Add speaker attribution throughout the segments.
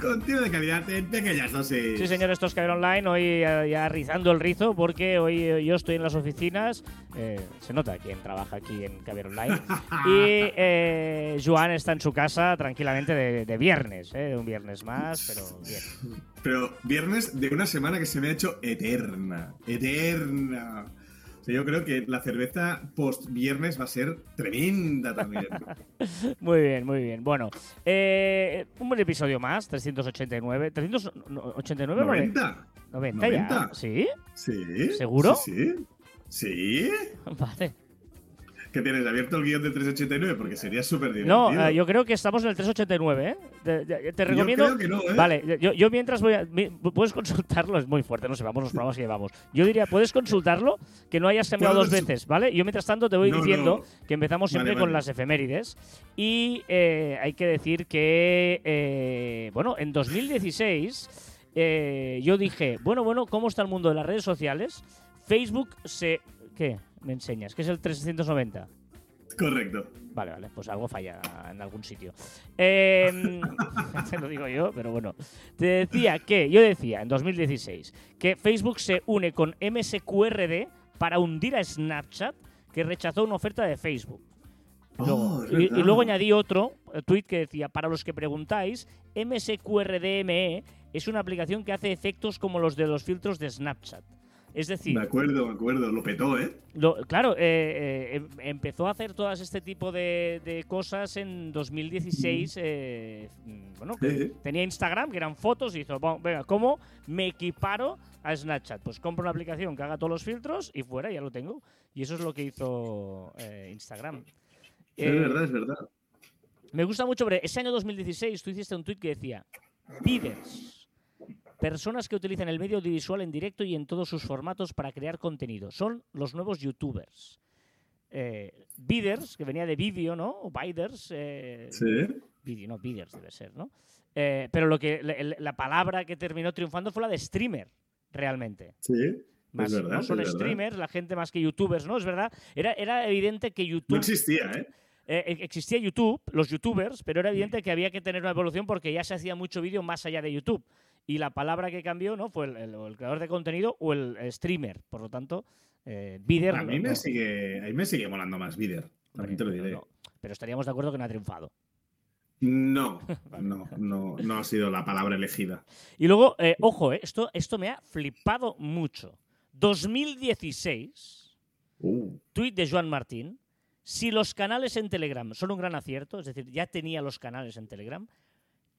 Speaker 1: Contenido de calidad en pequeñas dosis.
Speaker 2: Sí, señor, esto es Caviar Online, hoy eh, ya rizando el rizo, porque hoy eh, yo estoy en las oficinas, eh, se nota quién trabaja aquí en Caviar Online, y eh, Joan está en su casa tranquilamente de, de viernes, eh, de un viernes más, pero bien.
Speaker 1: Pero viernes de una semana que se me ha hecho eterna. Eterna. Yo creo que la cerveza post viernes va a ser tremenda también.
Speaker 2: Muy bien, muy bien. Bueno, eh, un buen episodio más, 389. ¿389 o
Speaker 1: 90.
Speaker 2: 90 ya.
Speaker 1: 90.
Speaker 2: ¿Sí?
Speaker 1: Sí.
Speaker 2: ¿Seguro?
Speaker 1: Sí. Sí.
Speaker 2: Vale.
Speaker 1: ¿Qué tienes abierto el guion del 389? Porque sería súper divertido.
Speaker 2: No, eh, yo creo que estamos en el 389, ¿eh? Te, te- te recomiendo.
Speaker 1: creo que no, ¿eh?
Speaker 2: Vale, yo, yo mientras voy a. puedes consultarlo, es muy fuerte, no sé, vamos los programas que llevamos. Yo diría, puedes consultarlo, que no hayas cambiado dos veces, ¿vale? Yo mientras tanto te voy
Speaker 1: No,
Speaker 2: diciendo
Speaker 1: no.
Speaker 2: que empezamos siempre
Speaker 1: Vale,
Speaker 2: con las efemérides. Y eh, hay que decir que, eh, bueno, en 2016 eh, yo dije, bueno, bueno, ¿cómo está el mundo de las redes sociales? Facebook se. ¿Qué? Me enseñas, que es el 390.
Speaker 1: Correcto.
Speaker 2: Vale, vale, pues algo falla en algún sitio. Eh, lo digo yo, pero bueno. Te decía que, yo decía en 2016 que Facebook se une con MSQRD para hundir a Snapchat que rechazó una oferta de Facebook. Luego-
Speaker 1: Oh, es
Speaker 2: y, y luego añadí otro eh, tweet que decía, para los que preguntáis, MSQRDME es una aplicación que hace efectos como los de los filtros de Snapchat. Es decir,
Speaker 1: Me acuerdo, me acuerdo. Lo petó, ¿eh?
Speaker 2: lo- claro, eh, eh, em- empezó a hacer todas este tipo de, de cosas en 2016. eh, mm, bueno, tenía Instagram, que eran fotos, y hizo, "Bueno, venga, ¿cómo me equiparo a Snapchat? Pues compro una aplicación que haga todos los filtros y fuera, ya lo tengo. Y eso es lo que hizo Instagram.
Speaker 1: es verdad, es verdad.
Speaker 2: me gusta mucho, pero ese año 2016 tú hiciste un tweet que decía, Bidders. Personas que utilizan el medio audiovisual en directo y en todos sus formatos para crear contenido. Son los nuevos youtubers. Eh, bidders, que venía de vídeo, ¿no? O biders. eh,
Speaker 1: Sí.
Speaker 2: vídeo, no, bidders debe ser, ¿no? Eh, pero lo que, la, la palabra que terminó triunfando fue la de streamer, realmente.
Speaker 1: Sí.
Speaker 2: Más,
Speaker 1: verdad,
Speaker 2: no son
Speaker 1: es verdad.
Speaker 2: streamers, la gente más que youtubers, ¿no? Es verdad. Era, era evidente que YouTube
Speaker 1: No existía, ¿eh?
Speaker 2: eh, existía YouTube, los youtubers, pero era evidente que había que tener una evolución porque ya se hacía mucho vídeo más allá de YouTube. Y la palabra que cambió no fue el, el- o el creador de contenido o el streamer. Por lo tanto, eh.
Speaker 1: A mí
Speaker 2: no-
Speaker 1: me
Speaker 2: no-
Speaker 1: sigue, a mí me sigue molando más Vider. También te lo diré.
Speaker 2: no. Pero estaríamos de acuerdo que no ha triunfado.
Speaker 1: No, no, no, no ha sido la palabra elegida.
Speaker 2: Y luego, eh, ojo, eh, esto, esto me ha flipado mucho. 2016,
Speaker 1: Uh,
Speaker 2: tweet de Joan Martín. Si los canales en Telegram son un gran acierto, es decir, ya tenía los canales en Telegram,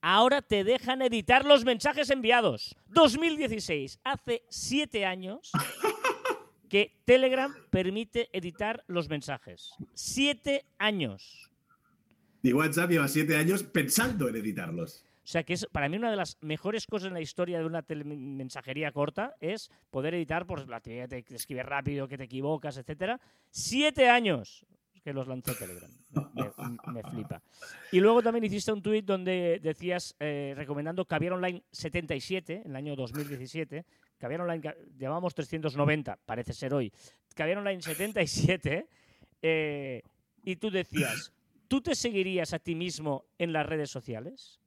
Speaker 2: ahora te dejan editar los mensajes enviados. 2016, hace siete años que Telegram permite editar los mensajes. Siete años.
Speaker 1: y WhatsApp lleva siete años pensando en editarlos.
Speaker 2: O sea que es para mí una de las mejores cosas en la historia de una mensajería corta es poder editar por la actividad que escribes rápido, que te equivocas, etcétera. Siete años que los lanzó Telegram. Me, me flipa. Y luego también hiciste un tuit donde decías, eh, recomendando Caviar Online 77, en el año 2017. Caviar Online, llamamos 390, parece ser hoy. Caviar Online 77. eh, y tú decías, ¿tú te seguirías a ti mismo en las redes sociales?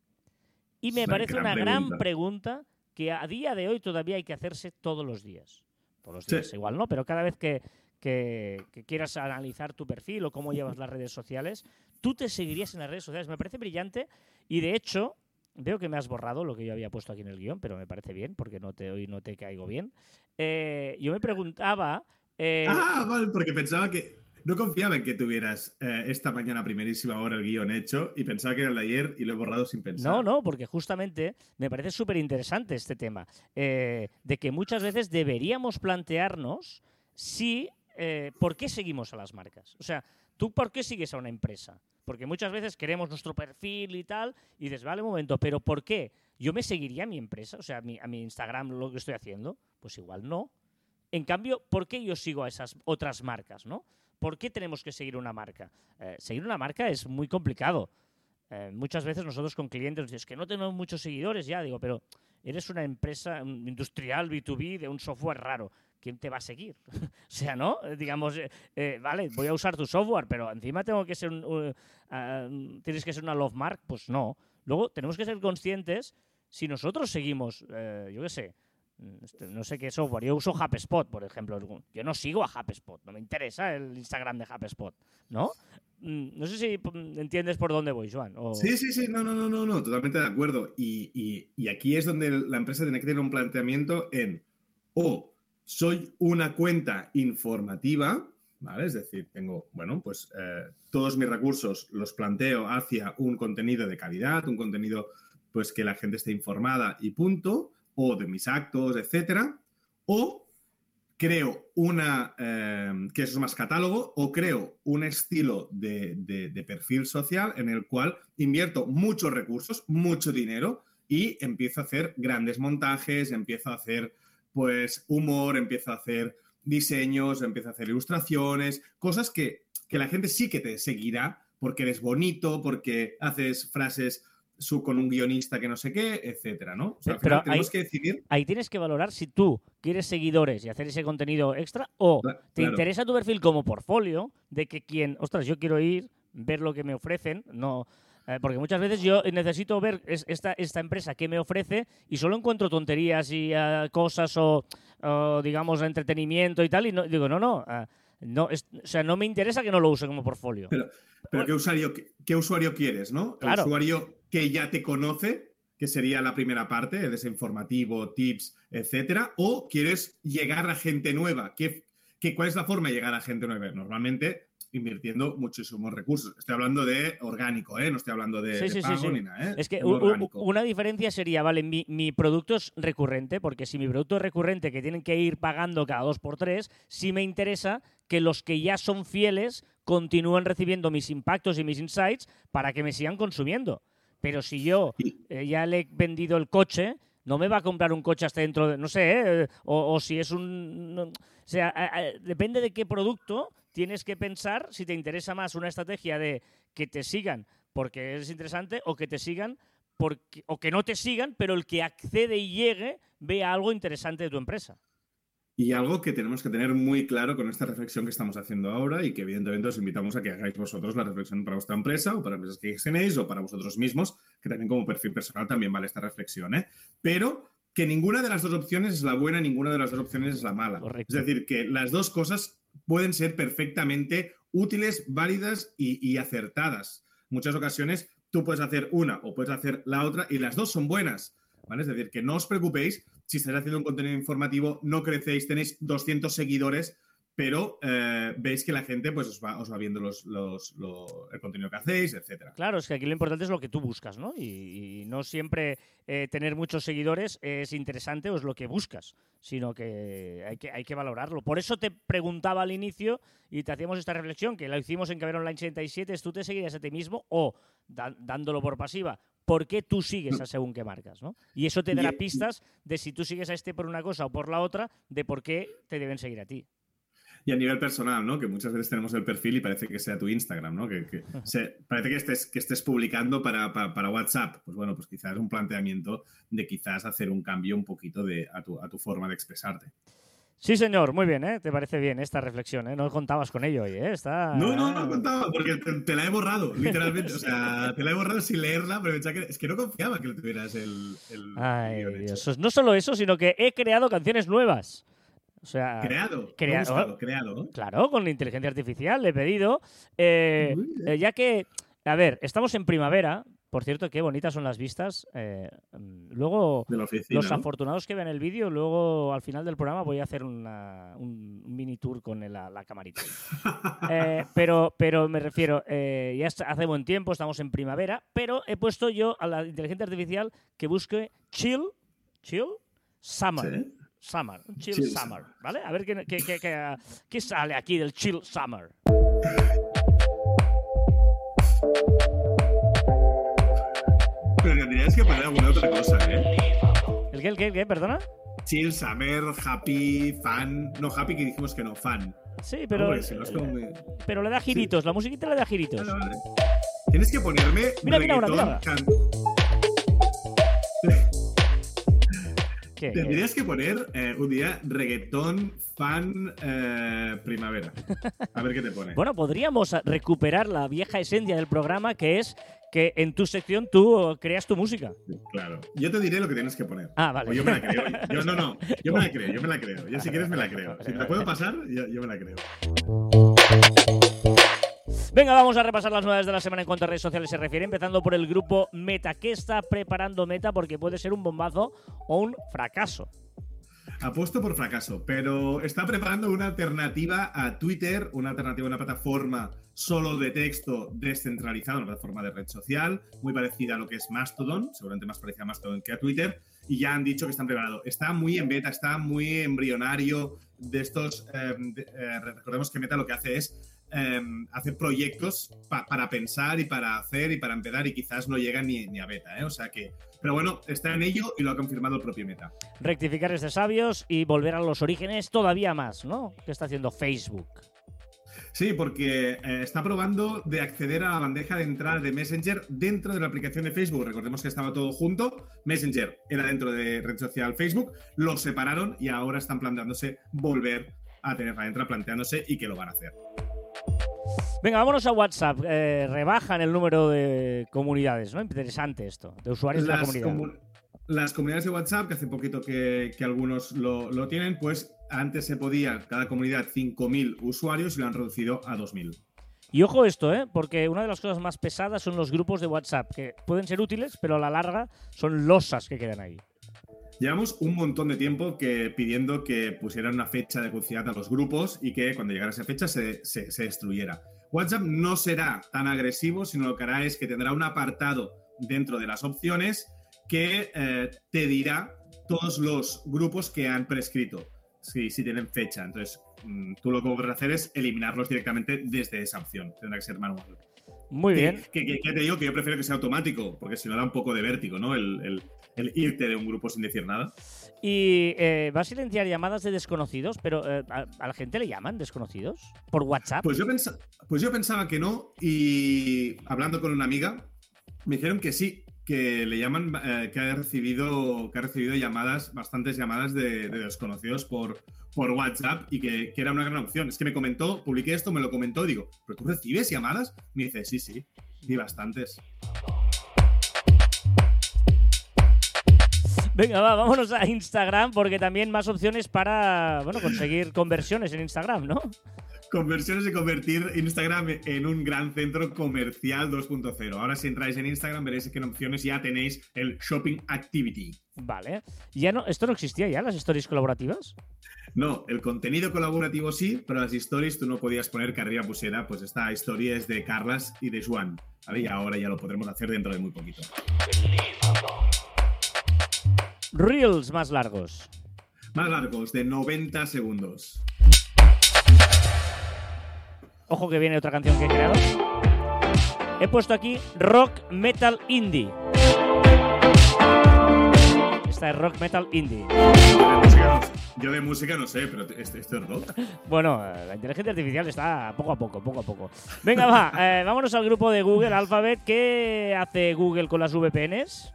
Speaker 2: Y me
Speaker 1: una
Speaker 2: parece
Speaker 1: gran
Speaker 2: una gran
Speaker 1: pregunta.
Speaker 2: pregunta que a día de hoy todavía hay que hacerse todos los días. Todos los
Speaker 1: Sí.
Speaker 2: días igual, ¿no? Pero cada vez que, que- que quieras analizar tu perfil o cómo llevas las redes sociales, tú te seguirías en las redes sociales. Me parece brillante y de hecho veo que me has borrado lo que yo había puesto aquí en el guion, pero me parece bien porque no te, hoy no te caigo bien. Eh, yo me preguntaba... eh,
Speaker 1: Ah, vale, porque pensaba que. No confiaba en que tuvieras eh, esta mañana a primerísima hora el guion hecho y pensaba que era el de ayer y lo he borrado sin pensar.
Speaker 2: No, no, porque justamente me parece súper interesante este tema, eh, de que muchas veces deberíamos plantearnos si, eh, ¿por qué seguimos a las marcas? O sea, ¿tú por qué sigues a una empresa? Porque muchas veces queremos nuestro perfil y tal, y dices, vale, un momento, pero ¿por qué? ¿Yo me seguiría a mi empresa? O sea, a mi, Instagram lo que estoy haciendo. Pues igual no. En cambio, ¿por qué yo sigo a esas otras marcas, no? ¿Por qué tenemos que seguir una marca? Eh, seguir una marca es muy complicado. eh, muchas veces nosotros con clientes nos es que no tenemos muchos seguidores ya, digo, pero eres una empresa industrial B2B de un software raro. ¿Quién te va a seguir? o sea, ¿no? Eh, Digamos, eh, eh, vale, voy a usar tu software, pero encima tengo que ser un, uh, tienes que ser una love mark, pues no. Luego tenemos que ser conscientes si nosotros seguimos, yo qué sé, no sé qué software, yo uso HubSpot, por ejemplo. Yo no sigo a HubSpot, no me interesa el Instagram de HubSpot, ¿no? Mm, No sé si mm, entiendes por dónde voy, Joan.
Speaker 1: Sí, sí, sí, no, no, no, no, no, totalmente de acuerdo. Y, y- y aquí es donde la empresa tiene que tener un planteamiento en o soy una cuenta informativa, ¿vale? Es decir, tengo, bueno, pues eh, todos mis recursos los planteo hacia un contenido de calidad, un contenido pues que la gente esté informada y punto, o de mis actos, etcétera, o creo una, eh, que eso es más catálogo, o creo un estilo de, de- de perfil social en el cual invierto muchos recursos, mucho dinero y empiezo a hacer grandes montajes, empiezo a hacer pues humor, empiezo a hacer diseños, empiezo a hacer ilustraciones, cosas que, que la gente sí que te seguirá porque eres bonito, porque haces frases su, con un guionista que no sé qué, etcétera, ¿no? O sea,
Speaker 2: Pero
Speaker 1: final tenemos
Speaker 2: ahí-
Speaker 1: que decidir
Speaker 2: Ahí tienes que valorar si tú quieres seguidores y hacer ese contenido extra o te
Speaker 1: claro.
Speaker 2: interesa tu perfil como portfolio de que quien, ostras, yo quiero ir, ver lo que me ofrecen, no... eh, porque muchas veces yo necesito ver es- esta, esta empresa que me ofrece y solo encuentro tonterías y eh, cosas o, o, digamos, entretenimiento y tal. Y no, digo, no, no, eh, no es- o sea, no me interesa que no lo use como portfolio.
Speaker 1: Pero, pero ¿qué usuario, qué, qué usuario quieres, no?
Speaker 2: Claro.
Speaker 1: El usuario que ya te conoce, que sería la primera parte, de ese informativo, tips, etcétera, o quieres llegar a gente nueva. ¿Qué, qué, ¿Cuál es la forma de llegar a gente nueva? Normalmente invirtiendo muchísimos recursos. Estoy hablando de orgánico, ¿eh? No estoy hablando de,
Speaker 2: Sí,
Speaker 1: de
Speaker 2: sí, sí,
Speaker 1: pago
Speaker 2: sí.
Speaker 1: ni nada, ¿eh?
Speaker 2: Es que una diferencia sería, vale, mi, mi producto es recurrente, porque si mi producto es recurrente, que tienen que ir pagando cada dos por tres, sí me interesa que los que ya son fieles continúen recibiendo mis impactos y mis insights para que me sigan consumiendo. Pero si yo eh, ya le he vendido el coche, no me va a comprar un coche hasta dentro de, no sé, ¿eh? o, o si es un... no- o sea, a- a- depende de qué producto tienes que pensar si te interesa más una estrategia de que te sigan porque es interesante o que te sigan porque, o que no te sigan, pero el que accede y llegue vea algo interesante de tu empresa.
Speaker 1: Y algo que tenemos que tener muy claro con esta reflexión que estamos haciendo ahora y que evidentemente os invitamos a que hagáis vosotros la reflexión para vuestra empresa o para empresas que tenéis o para vosotros mismos, que también como perfil personal también vale esta reflexión, ¿eh? Pero que ninguna de las dos opciones es la buena, ninguna de las dos opciones es la mala.
Speaker 2: Correcto.
Speaker 1: Es decir, que las dos cosas pueden ser perfectamente útiles, válidas y, y acertadas. Muchas ocasiones tú puedes hacer una o puedes hacer la otra y las dos son buenas. ¿vale? Es decir, que no os preocupéis si estáis haciendo un contenido informativo, no crecéis, tenéis 200 seguidores, pero eh, veis que la gente pues, os, va, os va viendo los, los- lo- el contenido que hacéis, etcétera.
Speaker 2: Claro, es que aquí lo importante es lo que tú buscas, ¿no? Y, y no siempre eh, tener muchos seguidores es interesante o es lo que buscas, sino que hay, que hay que valorarlo. Por eso te preguntaba al inicio y te hacíamos esta reflexión, que la hicimos en Caber Online 77, es tú te seguirías a ti mismo o, da- dándolo por pasiva, ¿por qué tú sigues a según qué marcas, ¿no? Y eso te dará pistas de si tú sigues a este por una cosa o por la otra, de por qué te deben seguir a ti.
Speaker 1: Y a nivel personal, ¿no? Que muchas veces tenemos el perfil y parece que sea tu Instagram, ¿no? Que, que se- parece que estés, que estés publicando para, para, para WhatsApp. Pues bueno, pues quizás un planteamiento de quizás hacer un cambio un poquito de, a, tu, a tu forma de expresarte.
Speaker 2: Sí, señor, muy bien, ¿eh? Te parece bien esta reflexión, ¿eh? No contabas con ello hoy, ¿eh? Está...
Speaker 1: No, no, no contaba, porque te, te la he borrado, literalmente. O sea, te la he borrado sin leerla, pero que, es que no confiaba que lo tuvieras el. el
Speaker 2: Ay. Dios. No solo eso, sino que he creado canciones nuevas. O sea,
Speaker 1: Creado.
Speaker 2: Crea-
Speaker 1: creado. ¿no?
Speaker 2: claro, con la inteligencia artificial le he pedido. eh, eh, ya que, a ver, estamos en primavera. Por cierto, qué bonitas son las vistas. eh, luego,
Speaker 1: oficina.
Speaker 2: los
Speaker 1: ¿no?
Speaker 2: afortunados que vean el vídeo, luego al final del programa voy a hacer una- un, mini tour con la, la camarita. Eh, pero, pero me refiero, eh, ya está- hace buen tiempo, estamos en primavera, pero he puesto yo a la inteligencia artificial que busque chill, chill, summer.
Speaker 1: Sí.
Speaker 2: Summer, chill,
Speaker 1: Chill
Speaker 2: summer,
Speaker 1: summer.
Speaker 2: ¿vale? A ver qué, qué- qué- qué- sale aquí del chill summer.
Speaker 1: Pero tendrías que poner alguna otra cosa, ¿eh?
Speaker 2: ¿El qué, el qué, el qué? ¿Perdona?
Speaker 1: Chill, Summer, Happy, Fan. No, Happy que dijimos que no, Fan.
Speaker 2: Sí, pero,
Speaker 1: si no muy-
Speaker 2: pero le da giritos, la musiquita le da giritos.
Speaker 1: Vale, vale. Tienes que ponerme
Speaker 2: Mira, mira ahora, mira.
Speaker 1: can-
Speaker 2: ¿Qué?
Speaker 1: Tendrías que poner eh, un día reggaetón fan eh, primavera. A ver qué te pone.
Speaker 2: Bueno, podríamos recuperar la vieja esencia del programa que es que en tu sección tú creas tu música.
Speaker 1: Claro. Yo te diré lo que tienes que poner.
Speaker 2: Ah, vale.
Speaker 1: O yo me la creo. Yo no, no. Yo me la creo, yo me la creo. Yo si quieres me la creo. Si te la puedo pasar, yo, yo me la creo.
Speaker 2: Venga, vamos a repasar las novedades de la semana en cuanto a redes sociales se refiere, empezando por el grupo Meta. ¿Qué está preparando Meta? Porque puede ser un bombazo o un fracaso.
Speaker 1: Apuesto por fracaso, pero está preparando una alternativa a Twitter, una alternativa a una plataforma solo de texto descentralizada, una plataforma de red social, muy parecida a lo que es Mastodon, seguramente más parecida a Mastodon que a Twitter, y ya han dicho que están preparados. Está muy en beta, está muy embrionario de estos. eh, eh, recordemos que Meta lo que hace es eh, hacer proyectos pa- para pensar y para hacer y para empezar, y quizás no llega ni, ni a beta, ¿eh? O sea que. Pero bueno, está en ello y lo ha confirmado el propio Meta.
Speaker 2: Rectificar es de sabios y volver a los orígenes todavía más, ¿no? ¿Qué está haciendo Facebook?
Speaker 1: Sí, porque eh, está probando de acceder a la bandeja de entrada de Messenger dentro de la aplicación de Facebook. Recordemos que estaba todo junto. Messenger era dentro de red social Facebook. Lo separaron y ahora están planteándose volver a tenerla dentro, planteándose y que lo van a hacer.
Speaker 2: Venga, vámonos a WhatsApp. Eh, rebajan el número de comunidades, ¿no? Interesante esto, de usuarios de la
Speaker 1: Las,
Speaker 2: comunidad.
Speaker 1: comu- las comunidades de WhatsApp, que hace poquito que, que algunos lo, lo tienen, pues antes se podía, cada comunidad, 5.000 usuarios y lo han reducido a 2.000.
Speaker 2: Y ojo esto, ¿eh? Porque una de las cosas más pesadas son los grupos de WhatsApp, que pueden ser útiles, pero a la larga son losas que quedan ahí.
Speaker 1: Llevamos un montón de tiempo pidiendo que pusieran una fecha de caducidad a los grupos y que cuando llegara esa fecha se, se- se destruyera. WhatsApp no será tan agresivo, sino lo que hará es que tendrá un apartado dentro de las opciones que eh, te dirá todos los grupos que han prescrito, si, si tienen fecha. Entonces, mm, tú lo que podrás hacer es eliminarlos directamente desde esa opción. Tendrá que ser manual.
Speaker 2: Muy
Speaker 1: Que-
Speaker 2: bien.
Speaker 1: Que, que- que te digo que yo prefiero que sea automático, porque si no da un poco de vértigo, ¿no? El, el- el irte de un grupo sin decir nada.
Speaker 2: Y eh, va a silenciar llamadas de desconocidos, pero eh, ¿a, a la gente le llaman desconocidos? ¿Por WhatsApp?
Speaker 1: Pues yo, pensa- pues yo pensaba que no, y hablando con una amiga, me dijeron que sí, que le llaman, eh, que, ha recibido, que ha recibido llamadas, bastantes llamadas de, de desconocidos por, por WhatsApp y que, que era una gran opción. Es que me comentó, publiqué esto, me lo comentó, digo, ¿pero tú recibes llamadas? Me dice, sí, sí, y bastantes.
Speaker 2: Venga, va, vámonos a Instagram, porque también más opciones para bueno, conseguir conversiones en Instagram, ¿no?
Speaker 1: Conversiones de convertir Instagram en un gran centro comercial 2.0. Ahora si entráis en Instagram veréis que en opciones ya tenéis el Shopping Activity.
Speaker 2: Vale. Ya no, ¿Esto no existía ya, las stories colaborativas?
Speaker 1: No, el contenido colaborativo sí, pero las stories tú no podías poner que arriba pusiera, pues esta historia es de Carlas y de Juan. ¿vale? Y ahora ya lo podremos hacer dentro de muy poquito.
Speaker 2: Reels más largos.
Speaker 1: Más largos, de 90 segundos.
Speaker 2: Ojo que viene otra canción que he creado. He puesto aquí rock metal indie. Esta es rock metal indie.
Speaker 1: Yo de música no, sé, pero esto, esto es rock.
Speaker 2: Bueno, eh, la inteligencia artificial está poco a poco, poco a poco. Venga, va, eh, vámonos al grupo de Google Alphabet. ¿Qué hace Google con las VPNs?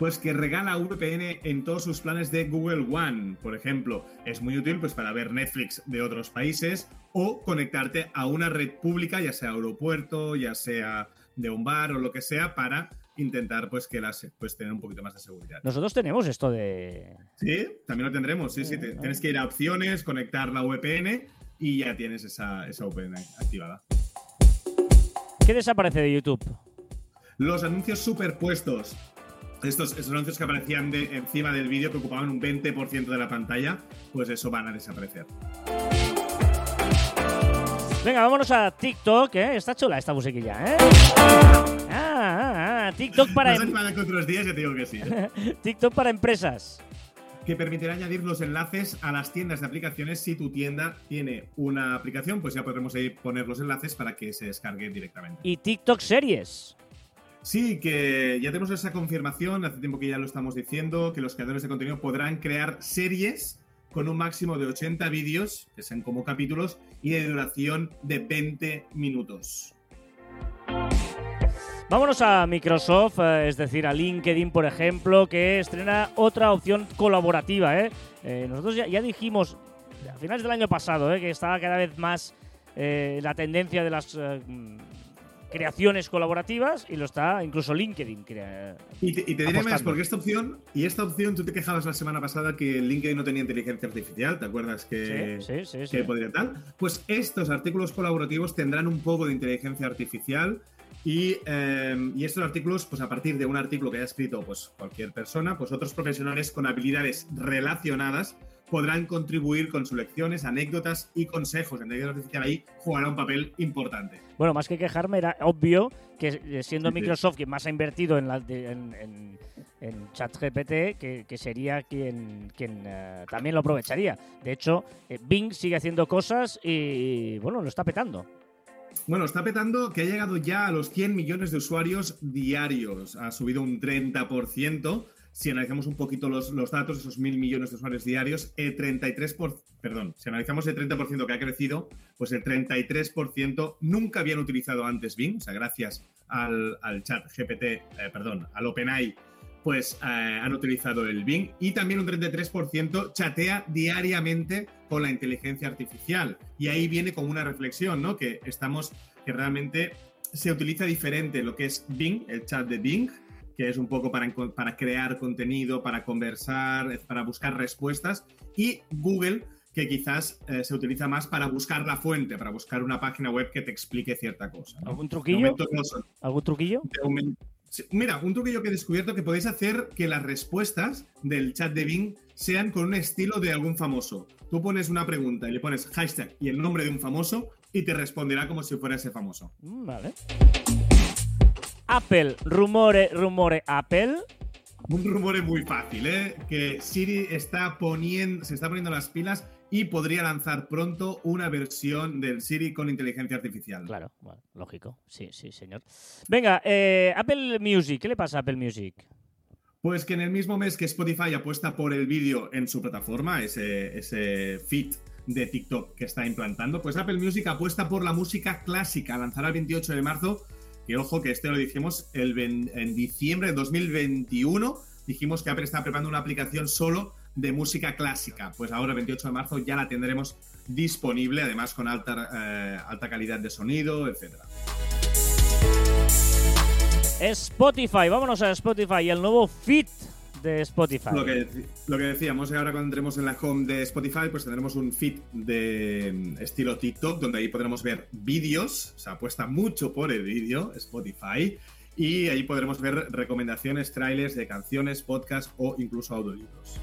Speaker 1: Pues que regala VPN en todos sus planes de Google One. Por ejemplo, es muy útil pues, para ver Netflix de otros países o conectarte a una red pública, ya sea aeropuerto, ya sea de un bar o lo que sea, para intentar pues, que las, pues, tener un poquito más de seguridad.
Speaker 2: Nosotros tenemos esto de...
Speaker 1: Sí, también lo tendremos. Sí, sí. te- tienes que ir a opciones, conectar la VPN y ya tienes esa, esa VPN activada.
Speaker 2: ¿Qué desaparece de YouTube?
Speaker 1: Los anuncios superpuestos. Estos, esos anuncios que aparecían de, encima del vídeo que ocupaban un 20% de la pantalla, pues eso van a desaparecer.
Speaker 2: Venga, vámonos a TikTok, ¿eh? Está chula esta musiquilla, ¿eh? Ah, ah, ah, TikTok para, em-
Speaker 1: si van a que otros días, ya te digo que sí. ¿eh?
Speaker 2: TikTok para empresas.
Speaker 1: que permitirá añadir los enlaces a las tiendas de aplicaciones. Si tu tienda tiene una aplicación, pues ya podremos ahí poner los enlaces para que se descargue directamente.
Speaker 2: Y TikTok series.
Speaker 1: Sí, que ya tenemos esa confirmación, hace tiempo que ya lo estamos diciendo, que los creadores de contenido podrán crear series con un máximo de 80 vídeos, que sean como capítulos, y de duración de 20 minutos.
Speaker 2: Vámonos a Microsoft, eh, es decir, a LinkedIn, por ejemplo, que estrena otra opción colaborativa. ¿eh? Eh, nosotros ya, dijimos a finales del año pasado ¿eh? que estaba cada vez más la tendencia de las creaciones colaborativas y lo está incluso LinkedIn. crea-
Speaker 1: Y te, y te diré más, porque esta opción, y esta opción, tú te quejabas la semana pasada que LinkedIn no tenía inteligencia artificial, ¿te acuerdas que,
Speaker 2: Sí, sí, sí. sí.
Speaker 1: que podría tal? Pues estos artículos colaborativos tendrán un poco de inteligencia artificial y, eh, y estos artículos, pues a partir de un artículo que haya escrito pues, cualquier persona, pues otros profesionales con habilidades relacionadas podrán contribuir con sus lecciones, anécdotas y consejos. La inteligencia artificial ahí jugará un papel importante.
Speaker 2: Bueno, más que quejarme, era obvio que eh, siendo. Microsoft quien más ha invertido en, la, en, en- en ChatGPT, que, que sería quien, quien eh, también lo aprovecharía. De hecho, eh, Bing sigue haciendo cosas y, bueno, lo está petando.
Speaker 1: Bueno, está petando que ha llegado ya a los 100 millones de usuarios diarios. Ha subido un 30%. Si analizamos un poquito los, los datos, esos mil millones de usuarios diarios, el 33%, por, perdón, si analizamos el 30% que ha crecido, pues el 33% nunca habían utilizado antes Bing, o sea, gracias al, chat GPT, eh, perdón, al OpenAI, pues eh, han utilizado el Bing y también un 33% chatea diariamente con la inteligencia artificial. Y ahí viene como una reflexión, ¿no? Que estamos, que realmente se utiliza diferente lo que es Bing, el chat de Bing, que es un poco para, para crear contenido, para conversar, para buscar respuestas, y Google, que quizás eh, se utiliza más para buscar la fuente, para buscar una página web que te explique cierta cosa. ¿no?
Speaker 2: ¿Algún truquillo?
Speaker 1: momento no son-
Speaker 2: ¿Algún truquillo?
Speaker 1: Mira, un truquillo que he descubierto que podéis hacer que las respuestas del chat de Bing sean con un estilo de algún famoso. Tú pones una pregunta y le pones hashtag y el nombre de un famoso y te responderá como si fuera ese famoso.
Speaker 2: Mm, Vale. Apple, rumore, rumore, Apple.
Speaker 1: Un rumor muy fácil, ¿eh? Que Siri está poniendo, se está poniendo las pilas y podría lanzar pronto una versión del Siri con inteligencia artificial.
Speaker 2: Claro, bueno, lógico. Sí, sí, señor. Venga, eh, Apple Music, ¿qué le pasa a Apple Music?
Speaker 1: Pues que en el mismo mes que Spotify apuesta por el vídeo en su plataforma, ese, ese feed de TikTok que está implantando, pues Apple Music apuesta por la música clásica. Lanzará el 28 de marzo, que ojo que este lo dijimos el en diciembre de 2021. Dijimos que Apple está preparando una aplicación solo de música clásica. Pues ahora, el 28 de marzo, ya la tendremos disponible, además con alta, eh, alta calidad de sonido, etcétera.
Speaker 2: Spotify, vámonos a Spotify, el nuevo feed de Spotify.
Speaker 1: Lo que, lo que decíamos, ahora cuando entremos en la home de Spotify, pues tendremos un feed de mm, estilo TikTok, donde ahí podremos ver vídeos, se apuesta mucho por el vídeo, Spotify, y ahí podremos ver recomendaciones, trailers de canciones, podcasts o incluso audiolibros.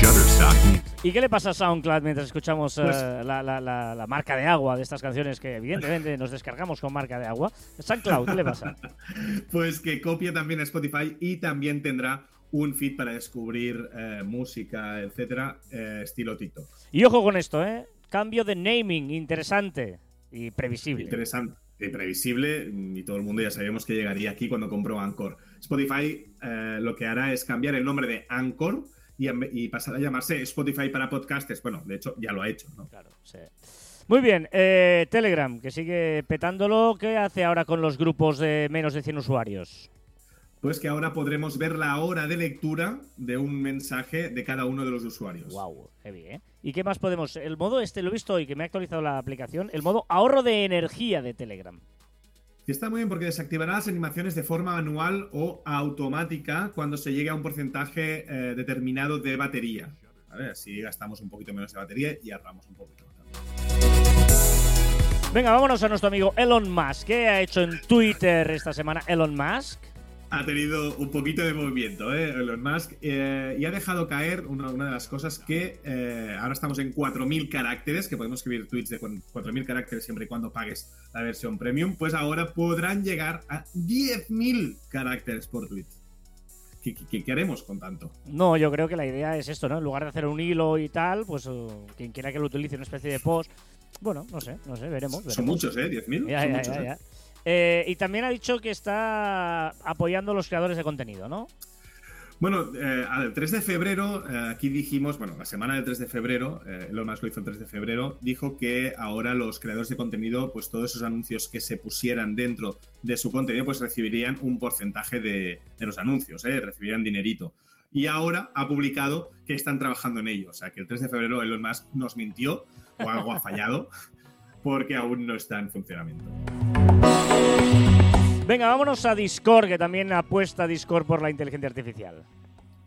Speaker 3: Shutterstock.
Speaker 2: ¿Y qué le pasa a SoundCloud mientras escuchamos eh,
Speaker 1: Pues-
Speaker 2: la, la- la- la marca de agua de estas canciones que evidentemente nos descargamos con marca de agua? SoundCloud, ¿qué le pasa?
Speaker 1: Pues que copia también a Spotify y también tendrá un feed para descubrir eh, música, etcétera, eh, estilo TikTok.
Speaker 2: Y ojo con esto, ¿eh? Cambio de naming, interesante y previsible.
Speaker 1: Interesante y previsible, y todo el mundo ya sabíamos que llegaría aquí cuando compró Anchor. Spotify eh, lo que hará es cambiar el nombre de Anchor y, y pasar a llamarse Spotify para podcasters. Bueno, de hecho, ya lo ha hecho, ¿no?
Speaker 2: Claro, sí. Muy bien, eh, Telegram, que sigue petándolo. ¿Qué hace ahora con los grupos de menos de 100 usuarios?
Speaker 1: Pues que ahora podremos ver la hora de lectura de un mensaje de cada uno de los usuarios.
Speaker 2: Wow, heavy, ¿eh? ¿Y qué más podemos? El modo este lo he visto hoy que me ha actualizado la aplicación, el modo ahorro de energía de Telegram.
Speaker 1: Está muy bien porque desactivará las animaciones de forma manual o automática cuando se llegue a un porcentaje eh, determinado de batería. Así gastamos un poquito menos de batería y ahorramos un poquito.
Speaker 2: Venga, vámonos a nuestro amigo Elon Musk. ¿Qué ha hecho en Twitter esta semana Elon Musk?
Speaker 1: Ha tenido un poquito de movimiento, ¿eh? Elon Musk, eh, y ha dejado caer una, una de las cosas que eh, ahora estamos en 4.000 caracteres, que podemos escribir tweets de cu- 4.000 caracteres siempre y cuando pagues la versión premium, pues ahora podrán llegar a 10.000 caracteres por tweet. ¿Qué, qué- qué haremos con tanto?
Speaker 2: No, yo creo que la idea es esto, ¿no? En lugar de hacer un hilo y tal, pues quien quiera que lo utilice, una especie de post. Bueno, no sé, no sé, veremos. veremos.
Speaker 1: Son muchos, ¿eh? 10.000.
Speaker 2: Ya, ya,
Speaker 1: muchos,
Speaker 2: ya, ya. Eh, y también ha dicho que está apoyando a los creadores de contenido, ¿no?
Speaker 1: Bueno, eh, al 3 de febrero, eh, aquí dijimos, bueno, la semana del 3 de febrero, eh, Elon Musk lo hizo el 3 de febrero, dijo que ahora los creadores de contenido, pues todos esos anuncios que se pusieran dentro de su contenido, pues recibirían un porcentaje de, los anuncios, ¿eh? recibirían dinerito. Y ahora ha publicado que están trabajando en ello. O sea, que el 3 de febrero Elon Musk nos mintió o algo ha fallado porque aún no está en funcionamiento.
Speaker 2: Venga, vámonos a Discord, que también apuesta Discord por la inteligencia artificial.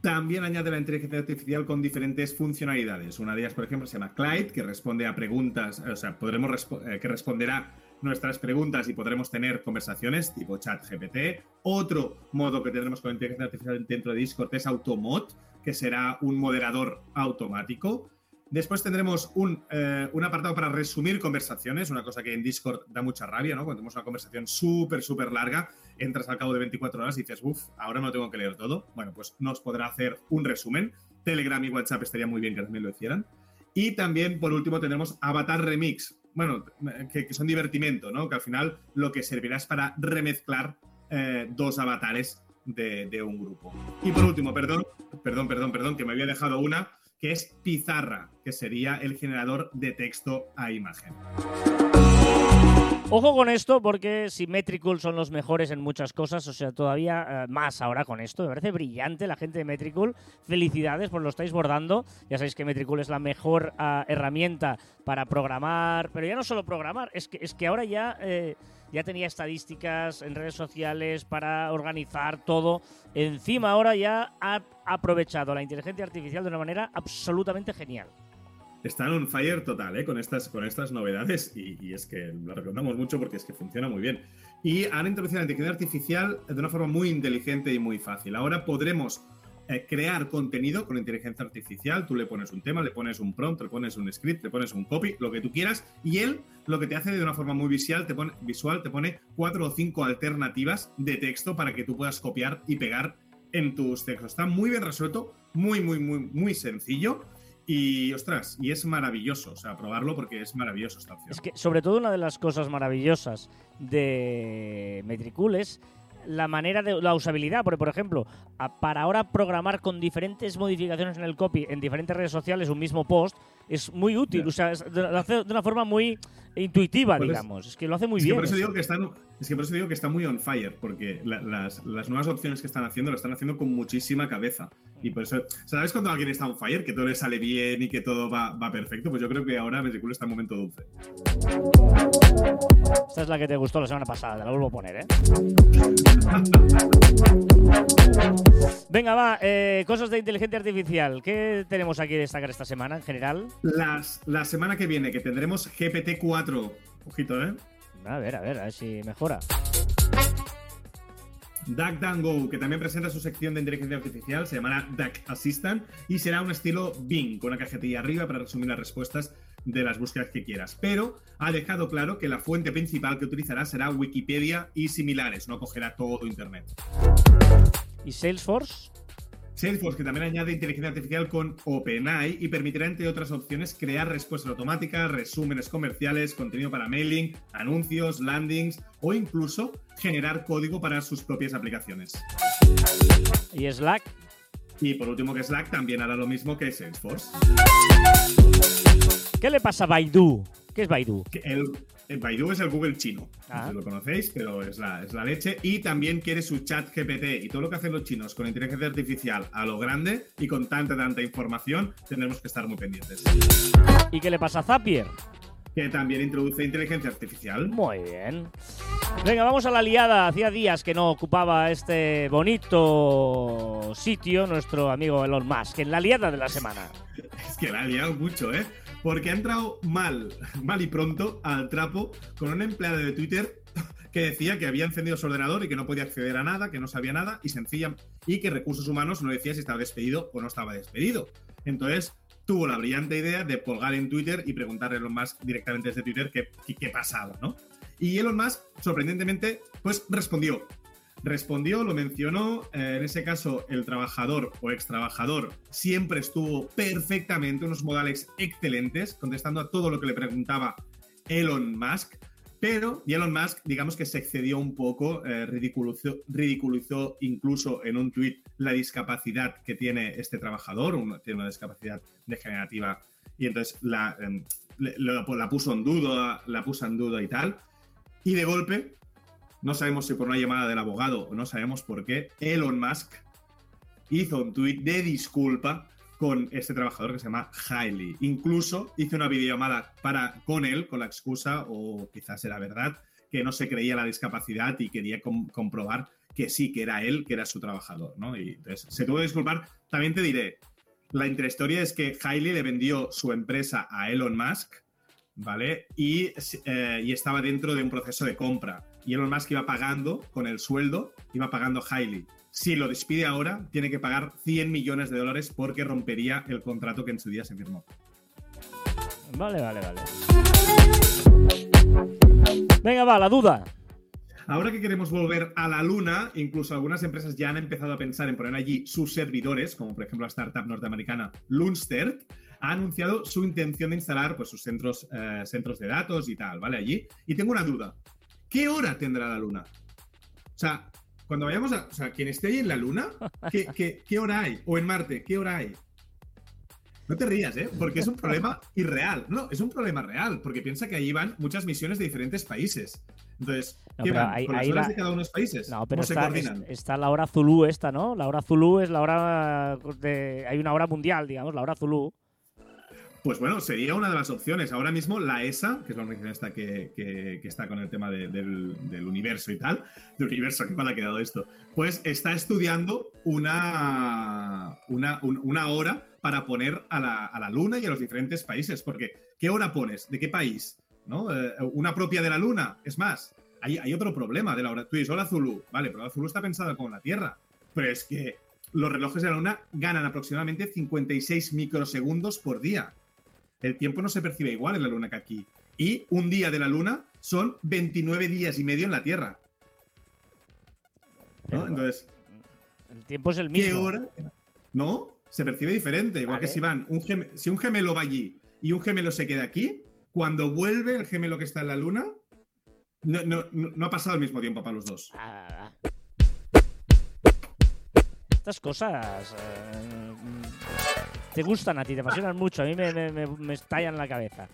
Speaker 1: También añade la inteligencia artificial con diferentes funcionalidades. Una de ellas, por ejemplo, se llama Clyde, que responde a preguntas, o sea, podremos eh, que responderá nuestras preguntas y podremos tener conversaciones tipo chat GPT. Otro modo que tendremos con inteligencia artificial dentro de Discord es Automod, que será un moderador automático. Después tendremos un, eh, un apartado para resumir conversaciones, una cosa que en Discord da mucha rabia, ¿no? Cuando tenemos una conversación súper, súper larga, entras al cabo de 24 horas y dices, uff, ahora no tengo que leer todo. Bueno, pues nos podrá hacer un resumen. Telegram y WhatsApp estaría muy bien que también lo hicieran. Y también, por último, tenemos Avatar Remix. Bueno, que, que son divertimento, ¿no? Que al final lo que servirá es para remezclar eh, dos avatares de, de un grupo. Y por último, perdón, perdón, perdón, perdón, que me había dejado una, que es Pizarra, que sería el generador de texto a imagen.
Speaker 2: Ojo con esto porque Symmetrical son los mejores en muchas cosas, o sea, todavía eh, más ahora con esto. Me parece brillante la gente de Metricool. Felicidades por lo estáis bordando. Ya sabéis que Metricool es la mejor ah, herramienta para programar, pero ya no solo programar, es que, es que ahora ya, eh, ya tenía estadísticas en redes sociales para organizar todo. Encima ahora ya ha aprovechado la inteligencia artificial de una manera absolutamente genial.
Speaker 1: Están on fire total, ¿eh? Con estas, con estas novedades y, es que lo recomendamos mucho porque es que funciona muy bien. Y han introducido la inteligencia artificial de una forma muy inteligente y muy fácil. Ahora podremos eh, crear contenido con inteligencia artificial. Tú le pones un tema, le pones un prompt, le pones un script, le pones un copy, lo que tú quieras. Y él lo que te hace de una forma muy visual te pone, visual, te pone cuatro o cinco alternativas de texto para que tú puedas copiar y pegar en tus textos. Está muy bien resuelto, muy, muy, muy, muy sencillo. Y ostras, y es maravilloso, o sea, probarlo porque es maravilloso esta opción.
Speaker 2: Es que, sobre todo, una de las cosas maravillosas de Metricool es la manera de la usabilidad. Porque, por ejemplo, a- para ahora programar con diferentes modificaciones en el copy en diferentes redes sociales un mismo post es muy útil. O sea, es de- lo hace de una forma muy intuitiva,
Speaker 1: Pues es-
Speaker 2: digamos. Es que lo hace muy
Speaker 1: es que
Speaker 2: bien.
Speaker 1: por eso
Speaker 2: eso.
Speaker 1: digo que están, es que por eso digo que está muy on fire, porque la- las, las nuevas opciones que están haciendo lo están haciendo con muchísima cabeza. Y por eso, ¿sabes cuando alguien está on fire? Que todo le sale bien y que todo va, va perfecto. Pues yo creo que ahora Metricool está en momento dulce.
Speaker 2: Esta es la que te gustó la semana pasada, te la vuelvo a poner, ¿eh? Venga, va, eh, cosas de inteligencia artificial. ¿Qué tenemos aquí que destacar esta semana en general?
Speaker 1: Las, la semana que viene, que tendremos GPT-4. Ojito, ¿eh?
Speaker 2: A ver, a ver, a ver si mejora.
Speaker 1: DuckDuckGo, que también presenta su sección de inteligencia artificial, se llamará Duck Assistant y será un estilo Bing, con una cajetilla arriba para resumir las respuestas de las búsquedas que quieras. Pero ha dejado claro que la fuente principal que utilizará será Wikipedia y similares, no cogerá todo Internet.
Speaker 2: ¿Y Salesforce?
Speaker 1: Salesforce, que también añade inteligencia artificial con OpenAI y permitirá, entre otras opciones, crear respuestas automáticas, resúmenes comerciales, contenido para mailing, anuncios, landings o incluso generar código para sus propias aplicaciones.
Speaker 2: ¿Y Slack?
Speaker 1: Y por último que Slack también hará lo mismo que Salesforce.
Speaker 2: ¿Qué le pasa a Baidu? ¿Qué es Baidu?
Speaker 1: Que El, el Baidu es el Google chino.
Speaker 2: Ah.
Speaker 1: No sé si lo conocéis, pero es la, es la leche. Y también quiere su chat GPT. Y todo lo que hacen los chinos con inteligencia artificial a lo grande y con tanta, tanta información, tendremos que estar muy pendientes.
Speaker 2: ¿Y qué le pasa a Zapier?
Speaker 1: Que también introduce inteligencia artificial.
Speaker 2: Muy bien. Venga, vamos a la liada. Hacía días que no ocupaba este bonito sitio nuestro amigo Elon Musk, en la liada de la semana.
Speaker 1: Es que la ha liado mucho, ¿eh? Porque ha entrado mal, mal y pronto al trapo con un empleado de Twitter que decía que había encendido su ordenador y que no podía acceder a nada, que no sabía nada y sencilla y que recursos humanos no decía si estaba despedido o no estaba despedido. Entonces tuvo la brillante idea de colgar en Twitter y preguntarle a Elon Musk directamente desde Twitter qué, qué, qué pasaba, ¿no? Y Elon Musk, sorprendentemente, pues respondió. Respondió, lo mencionó, eh, en ese caso el trabajador o ex trabajador siempre estuvo perfectamente, unos modales excelentes, contestando a todo lo que le preguntaba Elon Musk. Pero Elon Musk, digamos que se excedió un poco, eh, ridiculizó, incluso en un tuit la discapacidad que tiene este trabajador, tiene una discapacidad degenerativa, y entonces la, em, lo- la puso en duda, la puso en duda y tal. Y de golpe, no sabemos si por una llamada del abogado o no sabemos por qué, Elon Musk hizo un tuit de disculpa con este trabajador que se llama Hailey. Incluso hizo una videollamada para, con él, con la excusa, o quizás era verdad, que no se creía la discapacidad y quería com- comprobar que sí, que era él, que era su trabajador, ¿no? Y entonces se tuvo que disculpar. También te diré, la intrahistoria es que Hailey le vendió su empresa a Elon Musk, ¿vale? Y, eh, y estaba dentro de un proceso de compra. Y Elon Musk iba pagando, con el sueldo, iba pagando Hailey. Si lo despide ahora, tiene que pagar 100 millones de dólares porque rompería el contrato que en su día se firmó.
Speaker 2: Vale, vale, vale. Venga, va, la duda.
Speaker 1: Ahora que queremos volver a la luna, incluso algunas empresas ya han empezado a pensar en poner allí sus servidores, como por ejemplo la startup norteamericana Lunster, ha anunciado su intención de instalar pues, sus centros, eh, centros de datos y tal, ¿vale? Allí. Y tengo una duda. ¿Qué hora tendrá la luna? O sea, cuando vayamos a... O sea, quien esté ahí en la luna, ¿qué, qué, qué hora hay? O en Marte, ¿qué hora hay? No te rías, ¿eh? Porque es un problema irreal. No, es un problema real, porque piensa que allí van muchas misiones de diferentes países. Entonces,
Speaker 2: No,
Speaker 1: ¿qué van?
Speaker 2: ahí-
Speaker 1: ¿Con las
Speaker 2: ahí
Speaker 1: horas de cada uno de los países?
Speaker 2: No, pero
Speaker 1: ¿O se
Speaker 2: está,
Speaker 1: coordinan?
Speaker 2: es- está la hora Zulu esta, ¿no? La hora Zulu es la hora de... Hay una hora mundial, digamos, la hora Zulu.
Speaker 1: Pues bueno, sería una de las opciones. Ahora mismo la ESA, que es la organización esta que, está con el tema de- del, universo y tal, del universo, qué mal ha quedado esto, pues está estudiando una, una, un- una hora para poner a la, a la Luna y a los diferentes países. Porque, ¿qué hora pones? ¿De qué país? ¿No? Eh, ¿Una propia de la Luna? Es más, hay, hay otro problema de la hora. Tú dices, hola Zulu. Vale, pero la Zulu está pensada como la Tierra. Pero es que los relojes de la Luna ganan aproximadamente 56 microsegundos por día. El tiempo no se percibe igual en la Luna que aquí. Y un día de la Luna son 29 días y medio en la Tierra. ¿no? Entonces,
Speaker 2: El tiempo es el
Speaker 1: ¿qué
Speaker 2: mismo.
Speaker 1: hora? No, se percibe diferente. Igual
Speaker 2: Vale.
Speaker 1: que si van, un gem- si un gemelo va allí y un gemelo se queda aquí, cuando vuelve el gemelo que está en la Luna, no, no- no- ha pasado el mismo tiempo para los dos.
Speaker 2: Ah. Estas cosas eh, te gustan a ti, te apasionan mucho. A mí me, me- me- me estallan la cabeza.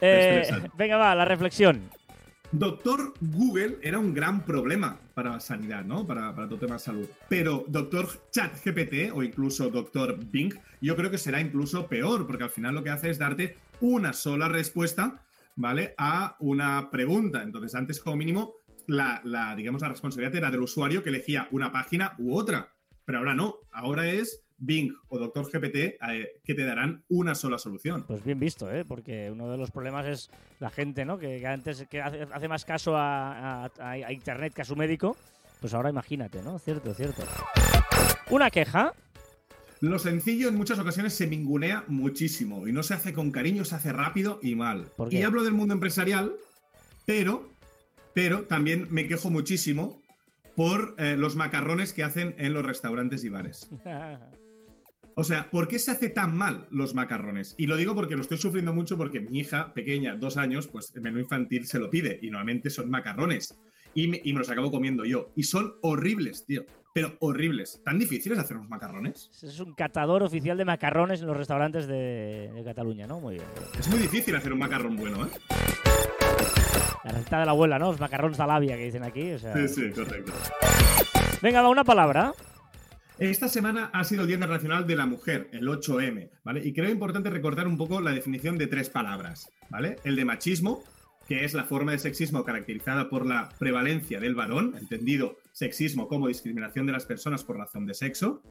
Speaker 2: Eh, venga, va, la reflexión.
Speaker 1: Doctor Google era un gran problema para la sanidad, ¿no? Para, para todo tema de salud. Pero Doctor ChatGPT o incluso Doctor Bing, yo creo que será incluso peor, porque al final lo que hace es darte una sola respuesta, ¿vale? A una pregunta. Entonces, antes, como mínimo, la, la, digamos, la responsabilidad era del usuario que elegía una página u otra. Pero ahora no. Ahora es Bing o Doctor GPT eh, que te darán una sola solución.
Speaker 2: Pues bien visto, ¿eh? Porque uno de los problemas es la gente, ¿no? Que, que antes que hace, hace más caso a, a- a Internet que a su médico. Pues ahora imagínate, ¿no? Cierto, cierto. Una queja.
Speaker 1: Lo sencillo en muchas ocasiones se mingunea muchísimo y no se hace con cariño, se hace rápido y mal.
Speaker 2: ¿Por qué?
Speaker 1: Y hablo del mundo empresarial, pero, pero también me quejo muchísimo por eh, los macarrones que hacen en los restaurantes y bares. O sea, ¿por qué se hace tan mal los macarrones? Y lo digo porque lo estoy sufriendo mucho porque mi hija pequeña, dos años, pues el menú infantil se lo pide y normalmente son macarrones. Y me, y me los acabo comiendo yo. Y son horribles, tío. Pero horribles. ¿Tan difíciles hacer unos macarrones?
Speaker 2: es un catador oficial de macarrones en los restaurantes de, de Cataluña, ¿no? Muy bien.
Speaker 1: Es muy difícil hacer un macarrón bueno, ¿eh?
Speaker 2: La receta de la abuela, ¿no? Los macarrones de labia que dicen aquí. O sea...
Speaker 1: Sí, sí, correcto.
Speaker 2: Venga, va una palabra.
Speaker 1: Esta semana ha sido el Día Internacional de la Mujer, el 8M, ¿vale? Y creo importante recordar un poco la definición de tres palabras, ¿vale? El de machismo, que es la forma de sexismo caracterizada por la prevalencia del varón, entendido sexismo como discriminación de las personas por razón de sexo.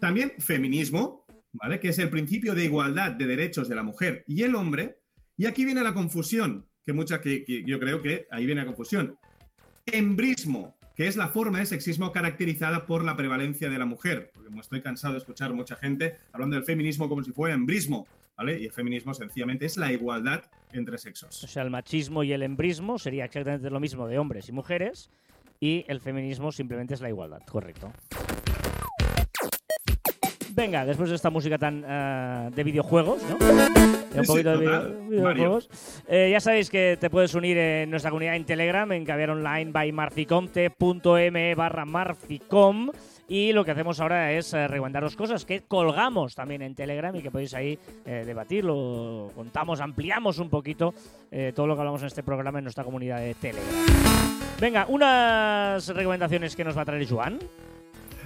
Speaker 1: También feminismo, ¿vale? Que es el principio de igualdad de derechos de la mujer y el hombre. Y aquí viene la confusión, que mucha que, yo creo que ahí viene la confusión. Embrismo, que es la forma de sexismo caracterizada por la prevalencia de la mujer. Porque estoy cansado de escuchar mucha gente hablando del feminismo como si fuera embrismo, ¿vale? Y el feminismo sencillamente es la igualdad entre
Speaker 2: O
Speaker 1: sexos.
Speaker 2: sea, el machismo y el embrismo sería exactamente lo mismo de hombres y mujeres. Y el feminismo simplemente es la igualdad, correcto. Venga, después de esta música tan eh, de videojuegos, ¿no? Ya un
Speaker 1: Sí,
Speaker 2: poquito de
Speaker 1: total,
Speaker 2: video- videojuegos. Eh, ya sabéis que te puedes unir en nuestra comunidad en Telegram, en Caviar Online by Marficom, t.me barra Marficom. Y lo que hacemos ahora es eh, recomendaros cosas que colgamos también en Telegram y que podéis ahí eh, debatirlo. Contamos, ampliamos un poquito eh, todo lo que hablamos en este programa en nuestra comunidad de Telegram. Venga, unas recomendaciones que nos va a traer Joan.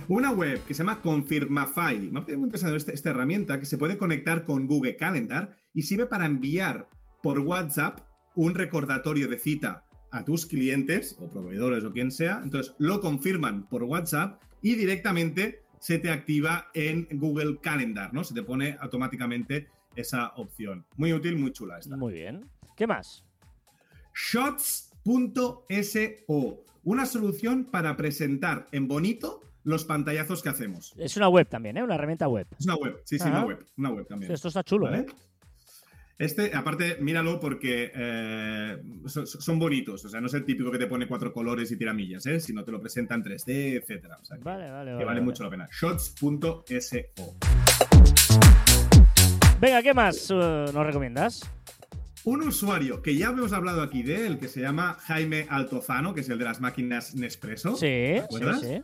Speaker 1: Una web que se llama Confirmafy. Me ha parecido muy interesante esta herramienta que se puede conectar con Google Calendar y sirve para enviar por WhatsApp un recordatorio de cita a tus clientes o proveedores o quien sea. Entonces lo confirman por WhatsApp y directamente se te activa en Google Calendar, ¿no? Se te pone automáticamente esa opción. Muy útil, muy chula esta.
Speaker 2: Muy bien. ¿Qué más?
Speaker 1: Shots.so, una solución para presentar en bonito los pantallazos que hacemos.
Speaker 2: Es una web también, ¿eh? Una herramienta web.
Speaker 1: Es una web, sí, sí,
Speaker 2: Ajá.
Speaker 1: una web, una web también.
Speaker 2: Esto está chulo,
Speaker 1: ¿Vale?
Speaker 2: ¿eh?
Speaker 1: Este, aparte, míralo porque eh, son, son bonitos. O sea, no es el típico que te pone cuatro colores y tiramillas, ¿eh? sino te lo presenta en 3D, etcétera. O sea,
Speaker 2: Vale, vale,
Speaker 1: que
Speaker 2: vale.
Speaker 1: mucho la pena. Shots.so.
Speaker 2: Venga, ¿qué más eh, nos recomiendas?
Speaker 1: Un usuario que ya hemos hablado aquí de él, que se llama Jaime Altozano, que es el de las máquinas Nespresso.
Speaker 2: Sí,
Speaker 1: ¿Te
Speaker 2: sí, sí.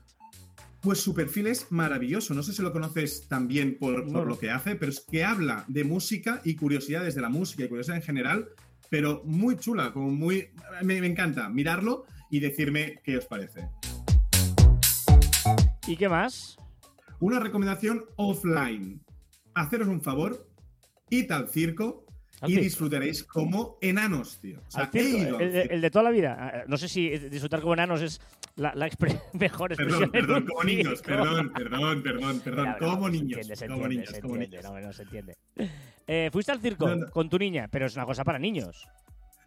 Speaker 1: Pues su perfil es maravilloso. No sé si lo conoces también por, por
Speaker 2: No.
Speaker 1: lo que hace, pero es que habla de música y curiosidades de la música y curiosidad en general, pero muy chula, como muy. Me, me encanta mirarlo y decirme qué os parece.
Speaker 2: ¿Y qué más?
Speaker 1: Una recomendación offline. Haceros un favor, id al circo y disfrutaréis como enanos, tío. O sea,
Speaker 2: el de toda la vida. Ah, No sé si disfrutar como enanos es la, la expre- mejor expresión.
Speaker 1: Perdón, perdón, como niños, perdón, perdón, perdón, perdón,
Speaker 2: no,
Speaker 1: como
Speaker 2: se
Speaker 1: niños,
Speaker 2: entiende, se entiende,
Speaker 1: niños,
Speaker 2: se
Speaker 1: como
Speaker 2: entiende,
Speaker 1: niños.
Speaker 2: no, no se entiende. Eh, ¿Fuiste al circo
Speaker 1: No,
Speaker 2: con tu niña? Pero es una cosa para niños.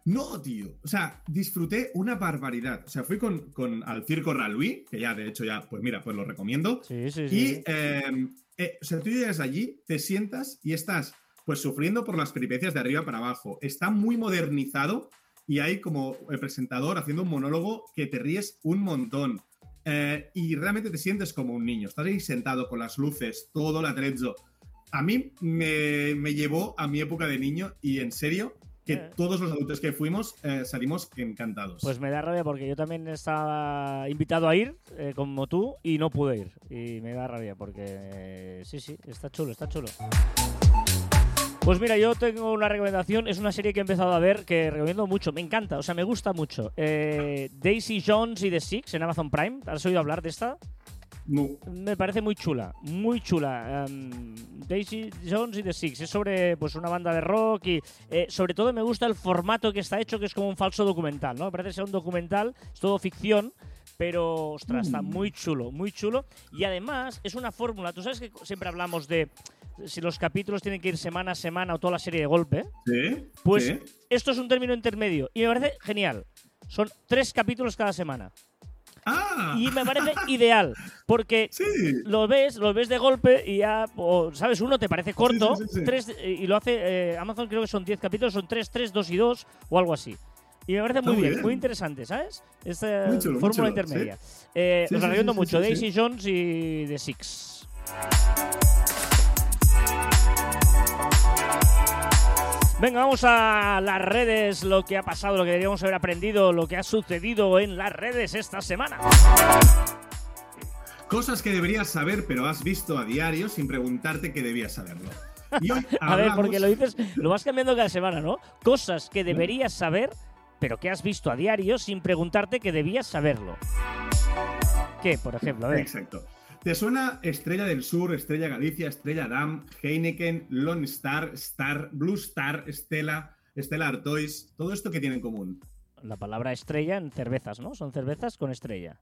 Speaker 1: No, tío. O sea, disfruté una barbaridad. O sea, fui con, con al Circo Ralui, que ya, de hecho, ya, pues mira, pues lo recomiendo.
Speaker 2: Sí, sí, sí.
Speaker 1: Y,
Speaker 2: sí.
Speaker 1: eh, eh, o sea, tú llegas allí, te sientas y estás, pues, sufriendo por las peripecias de arriba para abajo. Está muy modernizado y hay como el presentador haciendo un monólogo que te ríes un montón. Eh, y realmente te sientes como un niño. Estás ahí sentado con las luces, todo el atrezzo. A mí me, me llevó a mi época de niño y en serio que
Speaker 2: Eh.
Speaker 1: todos los adultos que fuimos eh, salimos encantados.
Speaker 2: Pues me da rabia porque yo también estaba invitado a ir, como tú, y no pude ir. Y me da rabia porque sí, sí, está chulo, está chulo. Pues mira, yo tengo una recomendación, es una serie que he empezado a ver que recomiendo mucho, me encanta, o sea, me gusta mucho. Eh, Daisy Jones y The Six en Amazon Prime, ¿has oído hablar de esta?
Speaker 1: No.
Speaker 2: Me parece muy chula, muy chula. Em, Daisy Jones y The Six. Es sobre pues una banda de rock y eh, sobre todo me gusta el formato que está hecho, que es como un falso documental, ¿no? Me parece ser un documental, es todo ficción, pero ostras, está
Speaker 1: Mm.
Speaker 2: muy chulo, muy chulo. Y además es una fórmula. Tú sabes que siempre hablamos de si los capítulos tienen que ir semana a semana o toda la serie de golpe.
Speaker 1: ¿Sí?
Speaker 2: Pues
Speaker 1: ¿Sí?
Speaker 2: esto es un término intermedio y me parece genial. Son tres capítulos cada semana.
Speaker 1: ¡Ah!
Speaker 2: Y me parece ideal, porque
Speaker 1: Sí.
Speaker 2: lo ves, lo ves de golpe y ya, o, ¿sabes? Uno te parece corto,
Speaker 1: sí, sí, sí.
Speaker 2: tres, eh, y lo hace, eh, Amazon creo que son 10 capítulos, son 3, 3, 2 y 2 o algo así. Y me parece
Speaker 1: Está
Speaker 2: muy bien,
Speaker 1: bien.
Speaker 2: muy interesante, ¿sabes? Esta
Speaker 1: chulo,
Speaker 2: fórmula intermedia. Eh, os recomiendo mucho, Daisy. Jones y The Six. Venga, vamos a las redes, lo que ha pasado, lo que deberíamos haber aprendido, lo que ha sucedido en las redes esta semana.
Speaker 1: Cosas que deberías saber, pero has visto a diario sin preguntarte que debías saberlo. Y hoy
Speaker 2: A ver, porque lo dices, lo vas cambiando cada semana, ¿no? Cosas que deberías saber, pero que has visto a diario sin preguntarte que debías saberlo. ¿Qué, por ejemplo? A ver.
Speaker 1: Exacto. ¿Te suena Estrella del Sur, Estrella Galicia, Estrella Damm, Heineken, Lone Star, Star, Blue Star, Estela, Estela Artois? Todo esto que tiene en común.
Speaker 2: La palabra estrella en cervezas, ¿no? Son cervezas con estrella.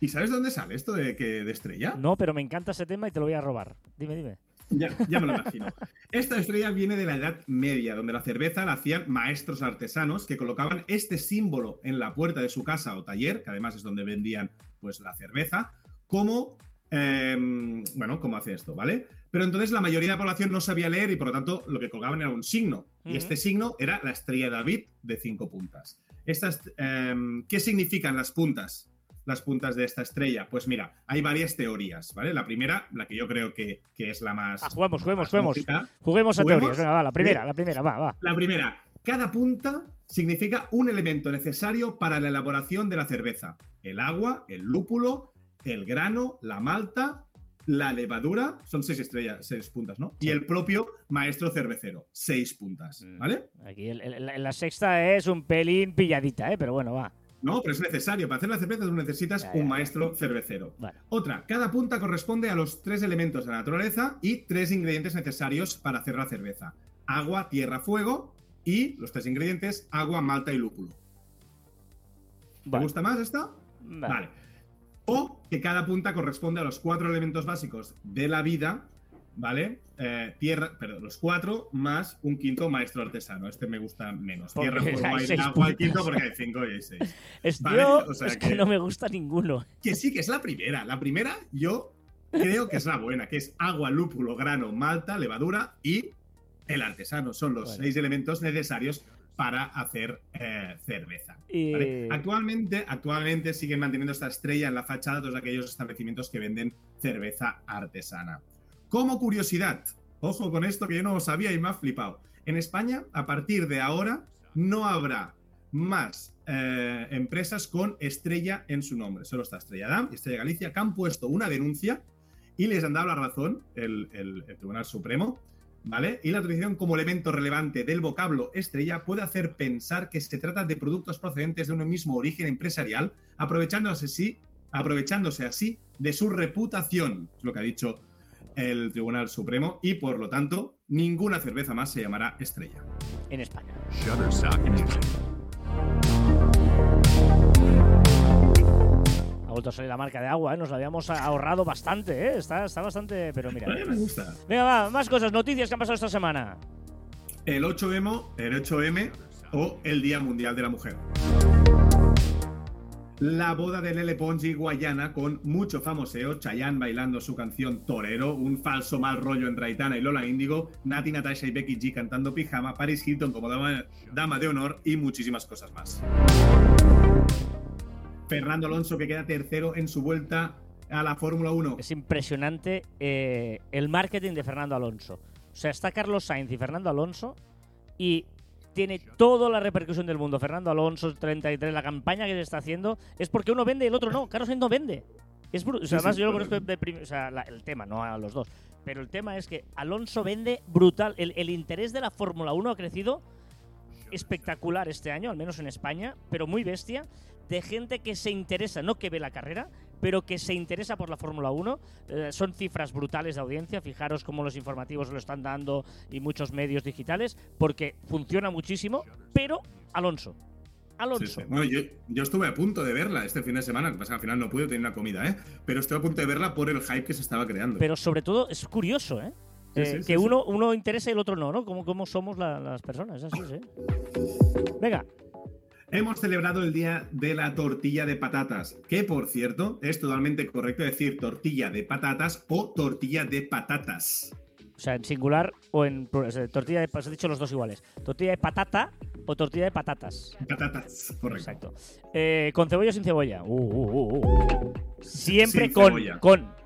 Speaker 1: ¿Y sabes dónde sale esto de, que, de estrella?
Speaker 2: No, pero me encanta ese tema y te lo voy a robar. Dime, dime.
Speaker 1: Ya, ya me lo imagino. Esta estrella viene de la Edad Media, donde la cerveza la hacían maestros artesanos que colocaban este símbolo en la puerta de su casa o taller, que además es donde vendían pues la cerveza, como eh, bueno, cómo hace esto, ¿vale? Pero entonces la mayoría de la población no sabía leer y por lo tanto lo que colgaban era un signo. Y este signo era la estrella de David de cinco puntas. Estas, eh, ¿Qué significan las puntas? las puntas de esta estrella? Pues mira, hay varias teorías, ¿vale? La primera, la que yo creo que, que es la más.
Speaker 2: Ah, juguemos, juguemos,
Speaker 1: más
Speaker 2: juguemos. a
Speaker 1: ¿Juguemos?
Speaker 2: teorías. Venga, va, la primera,
Speaker 1: Bien.
Speaker 2: la primera, va, va.
Speaker 1: La primera, cada punta significa un elemento necesario para la elaboración de la cerveza. El agua, el lúpulo, el grano, la malta, la levadura, son seis estrellas, seis puntas, ¿no? Y el propio maestro cervecero, seis puntas,
Speaker 2: Mm.
Speaker 1: ¿vale?
Speaker 2: Aquí el- el- la, sexta es un pelín pilladita, ¿eh? Pero bueno, va.
Speaker 1: No, pero es necesario. Para hacer la cerveza tú necesitas
Speaker 2: Ya, ya,
Speaker 1: un maestro cervecero.
Speaker 2: Bueno,
Speaker 1: Otra, cada punta corresponde a los tres elementos de la naturaleza y tres ingredientes necesarios para hacer la cerveza. Agua, tierra, fuego y los tres ingredientes, agua, malta y lúpulo. ¿Te
Speaker 2: vale.
Speaker 1: gusta más esta?
Speaker 2: Vale.
Speaker 1: Vale. O que cada punta corresponde a los cuatro elementos básicos de la vida, ¿vale? Eh, tierra, perdón, los cuatro más un quinto maestro artesano. Este me gusta menos. Tierra, fuego, aire, agua, el quinto porque hay cinco y hay seis.
Speaker 2: Es,
Speaker 1: Vale,
Speaker 2: yo-
Speaker 1: o sea
Speaker 2: es que...
Speaker 1: que-
Speaker 2: no me gusta ninguno.
Speaker 1: Que sí, que es la primera. La primera yo creo que es la buena, que es agua, lúpulo, grano, malta, levadura y el artesano. Son los
Speaker 2: Bueno.
Speaker 1: seis elementos necesarios para hacer eh, cerveza. Actualmente, actualmente siguen manteniendo esta estrella en la fachada de todos aquellos establecimientos que venden cerveza artesana. Como curiosidad, ojo con esto que yo no lo sabía y me ha flipado. En España, a partir de ahora, no habrá más eh, empresas con estrella en su nombre. Solo está Estrella Damm y Estrella Galicia, que han puesto una denuncia y les han dado la razón el, el- el Tribunal Supremo. ¿Vale? Y la utilización como elemento relevante del vocablo estrella puede hacer pensar que se trata de productos procedentes de un mismo origen empresarial, aprovechándose así, aprovechándose así de su reputación, es lo que ha dicho el Tribunal Supremo, y por lo tanto, ninguna cerveza más se llamará estrella.
Speaker 2: En España.
Speaker 3: Shutterstock Music.
Speaker 2: Ha vuelto a salir la marca de agua, ¿eh? Nos la habíamos ahorrado bastante, ¿eh? Está, está bastante... Pero mira.
Speaker 1: A mí me gusta.
Speaker 2: Venga, va, más cosas, noticias que han pasado esta semana.
Speaker 1: El 8M, el 8M o el Día Mundial de la Mujer. La boda de Lele Pons y Guayana con mucho famoseo, Chayanne bailando su canción Torero, un falso mal rollo entre Aitana y Lola Índigo, Nati, Natasha y Becky G cantando Pijama, Paris Hilton como dama, dama de honor y muchísimas cosas más. Fernando Alonso que queda tercero en su vuelta a la Fórmula 1.
Speaker 2: Es impresionante eh, el marketing de Fernando Alonso. O sea, está Carlos Sainz y Fernando Alonso y tiene toda la repercusión del mundo. Fernando Alonso 33, la campaña que se está haciendo es porque uno vende y el otro no. Carlos Sainz no vende. Es o sea,
Speaker 1: Sí,
Speaker 2: además
Speaker 1: sí,
Speaker 2: yo lo conozco de prim- o sea, la- el tema, no a los dos. Pero el tema es que Alonso vende brutal. El, el interés de la Fórmula 1 ha crecido espectacular este año, al menos en España, pero muy bestia, de gente que se interesa, no que ve la carrera, pero que se interesa por la Fórmula 1. Eh, son cifras brutales de audiencia, fijaros cómo los informativos lo están dando y muchos medios digitales, porque funciona muchísimo, pero Alonso. Alonso.
Speaker 1: Sí, sí. Bueno, yo, yo estuve a punto de verla este fin de semana, que pasa que al final no pude tener una comida, ¿eh? Pero estuve a punto de verla por el hype que se estaba creando.
Speaker 2: Pero sobre todo es curioso, ¿eh?
Speaker 1: Sí,
Speaker 2: Eh, que uno, uno interesa y el otro no, ¿no? Como, como somos la- las personas, así, sí. Venga,
Speaker 1: Hemos celebrado el día de la tortilla de patatas, que por cierto es totalmente correcto decir tortilla de patatas o tortilla de patatas.
Speaker 2: O sea, en singular o en plur- o sea, tortilla de has dicho los dos iguales. Tortilla de patata o tortilla de patatas.
Speaker 1: Patatas, correcto.
Speaker 2: Exacto. Eh, ¿Con cebolla o sin cebolla? Uh, uh, uh, uh. Siempre
Speaker 1: Sin
Speaker 2: con,
Speaker 1: cebolla.
Speaker 2: con.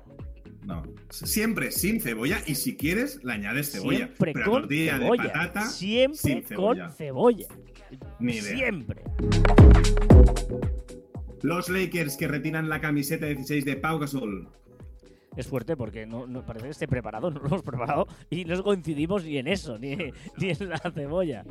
Speaker 1: No, siempre sin cebolla y si quieres le añades cebolla.
Speaker 2: Siempre
Speaker 1: Pero
Speaker 2: con
Speaker 1: tortilla
Speaker 2: cebolla.
Speaker 1: de patata
Speaker 2: Siempre
Speaker 1: sin cebolla.
Speaker 2: con cebolla. Siempre.
Speaker 1: Los Lakers que retiran la camiseta 16 de Pau Gasol.
Speaker 2: Es fuerte porque no, no- parece que esté preparado, no lo hemos preparado y no coincidimos ni en eso, ni, ni en la cebolla.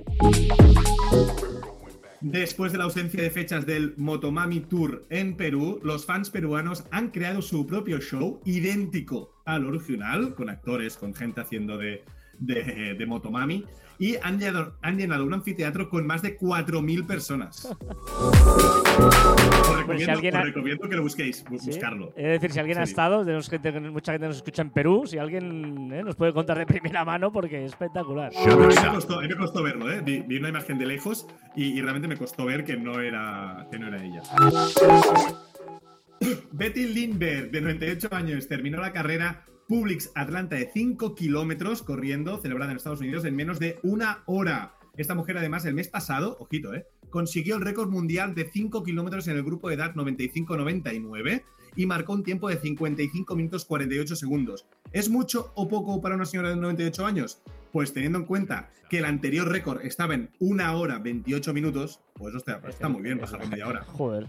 Speaker 1: Después de la ausencia de fechas del Motomami Tour en Perú, los fans peruanos han creado su propio show idéntico al original, con actores, con gente haciendo de, de, de Motomami, y han llenado, han llenado un anfiteatro con más de 4.000 personas. Os recomiendo,
Speaker 2: alguien
Speaker 1: os
Speaker 2: ha-
Speaker 1: recomiendo que lo busquéis, buscarlo.
Speaker 2: Es decir, si alguien ha estado, tenemos gente, mucha gente nos escucha en Perú, si alguien eh, nos puede contar de primera mano porque es espectacular.
Speaker 1: A mí me costó, me verlo, ¿eh? Vi, vi una imagen de lejos y, y realmente me costó ver que no era, que no era ella. Betty Lindbergh, de 98 años, terminó la carrera Publix Atlanta de 5 kilómetros corriendo, celebrada en Estados Unidos en menos de una hora. Esta mujer, además, el mes pasado, ojito, ¿eh? consiguió el récord mundial de 5 kilómetros en el grupo de edad 95-99 y marcó un tiempo de 55 minutos 48 segundos. ¿Es mucho o poco para una señora de 98 años? Pues teniendo en cuenta que el anterior récord estaba en 1 hora 28 minutos, pues hostia, está muy bien pasar media hora.
Speaker 2: Joder.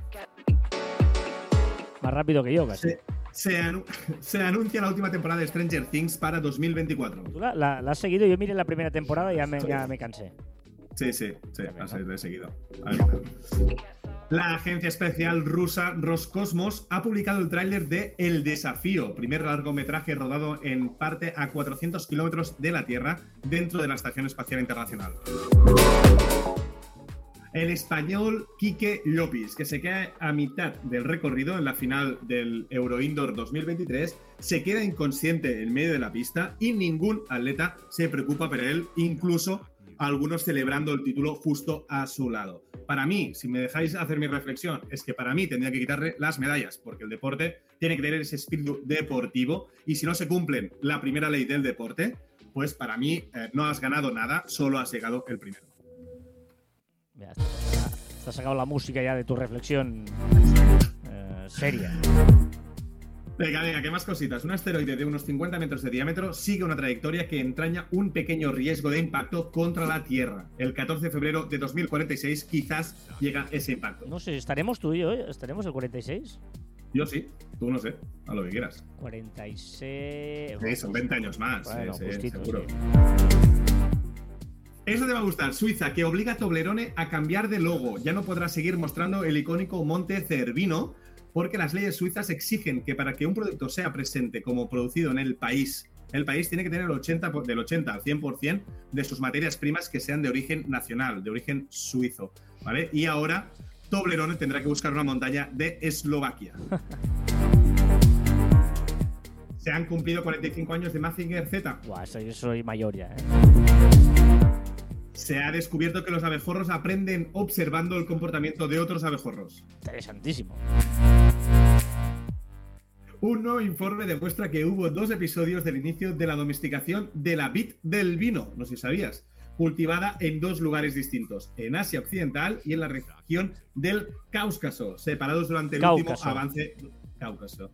Speaker 2: Más rápido que yo, casi.
Speaker 1: Se anu- se anuncia la última temporada de Stranger Things para 2024.
Speaker 2: ¿Tú la, la- la has seguido? Yo miré la primera temporada y ya me, ya me cansé.
Speaker 1: Sí, sí, sí, lo he seguido. La agencia especial rusa Roscosmos ha publicado el tráiler de El Desafío, primer largometraje rodado en parte a 400 kilómetros de la Tierra dentro de la Estación Espacial Internacional. El español Quique Llopis, que se queda a mitad del recorrido en la final del Euro Indoor 2023, se queda inconsciente en medio de la pista y ningún atleta se preocupa por él, incluso algunos celebrando el título justo a su lado. Para mí, si me dejáis hacer mi reflexión, es que para mí tendría que quitarle las medallas, porque el deporte tiene que tener ese espíritu deportivo y si no se cumplen la primera ley del deporte, pues para mí eh, no has ganado nada, solo has llegado el primero.
Speaker 2: Ya está, has sacado la música ya de tu reflexión eh, seria.
Speaker 1: Venga, venga, ¿qué más cositas? Un asteroide de unos 50 metros de diámetro sigue una trayectoria que entraña un pequeño riesgo de impacto contra la Tierra. El 14 de febrero de 2046 quizás llega ese impacto.
Speaker 2: No sé, ¿estaremos tú y yo? eh? ¿Estaremos el 46?
Speaker 1: Yo sí, tú no sé, a lo que quieras.
Speaker 2: 46...
Speaker 1: Sí, son 20 años más,
Speaker 2: Bueno, justito,
Speaker 1: seguro.
Speaker 2: sí.
Speaker 1: Eso te va a gustar. Suiza, que obliga a Toblerone a cambiar de logo. Ya no podrá seguir mostrando el icónico Monte Cervino, porque las leyes suizas exigen que para que un producto sea presente como producido en el país, el país tiene que tener el 80, por- del 80 al 100% de sus materias primas que sean de origen nacional, de origen suizo. ¿Vale? Y ahora Toblerone tendrá que buscar una montaña de Eslovaquia. Se han cumplido 45 años de Mazinger Z.
Speaker 2: Buah, eso yo soy mayor ya, ¿eh?
Speaker 1: Se ha descubierto que los abejorros aprenden observando el comportamiento de otros abejorros.
Speaker 2: Interesantísimo.
Speaker 1: Un nuevo informe demuestra que hubo dos episodios del inicio de la domesticación de la vid del vino, no sé si sabías, cultivada en dos lugares distintos, en Asia Occidental y en la región del Cáucaso, separados durante el último avance Cáucaso.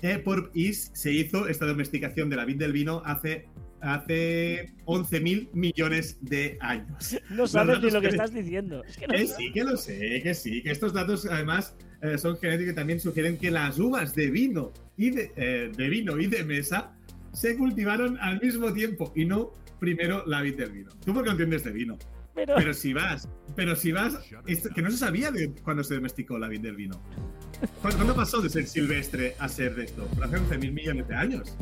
Speaker 1: Eh, por IS se hizo esta domesticación de la vid del vino hace, hace 11.000 millones de años.
Speaker 2: No sabes ni lo que estás diciendo. Es que no
Speaker 1: sí, que lo sé, que sí, que estos datos además eh, son genéticos y también sugieren que las uvas de vino y de, eh, de vino y de mesa se cultivaron al mismo tiempo y no primero la vid del vino. Tú porque no entiendes de vino,
Speaker 2: Pero,
Speaker 1: pero si vas, pero si vas, esto- que no se sabía de cuándo se domesticó la vid del vino. ¿Cuándo, pasó de ser silvestre a ser de esto? Por hace 11.000 millones de años.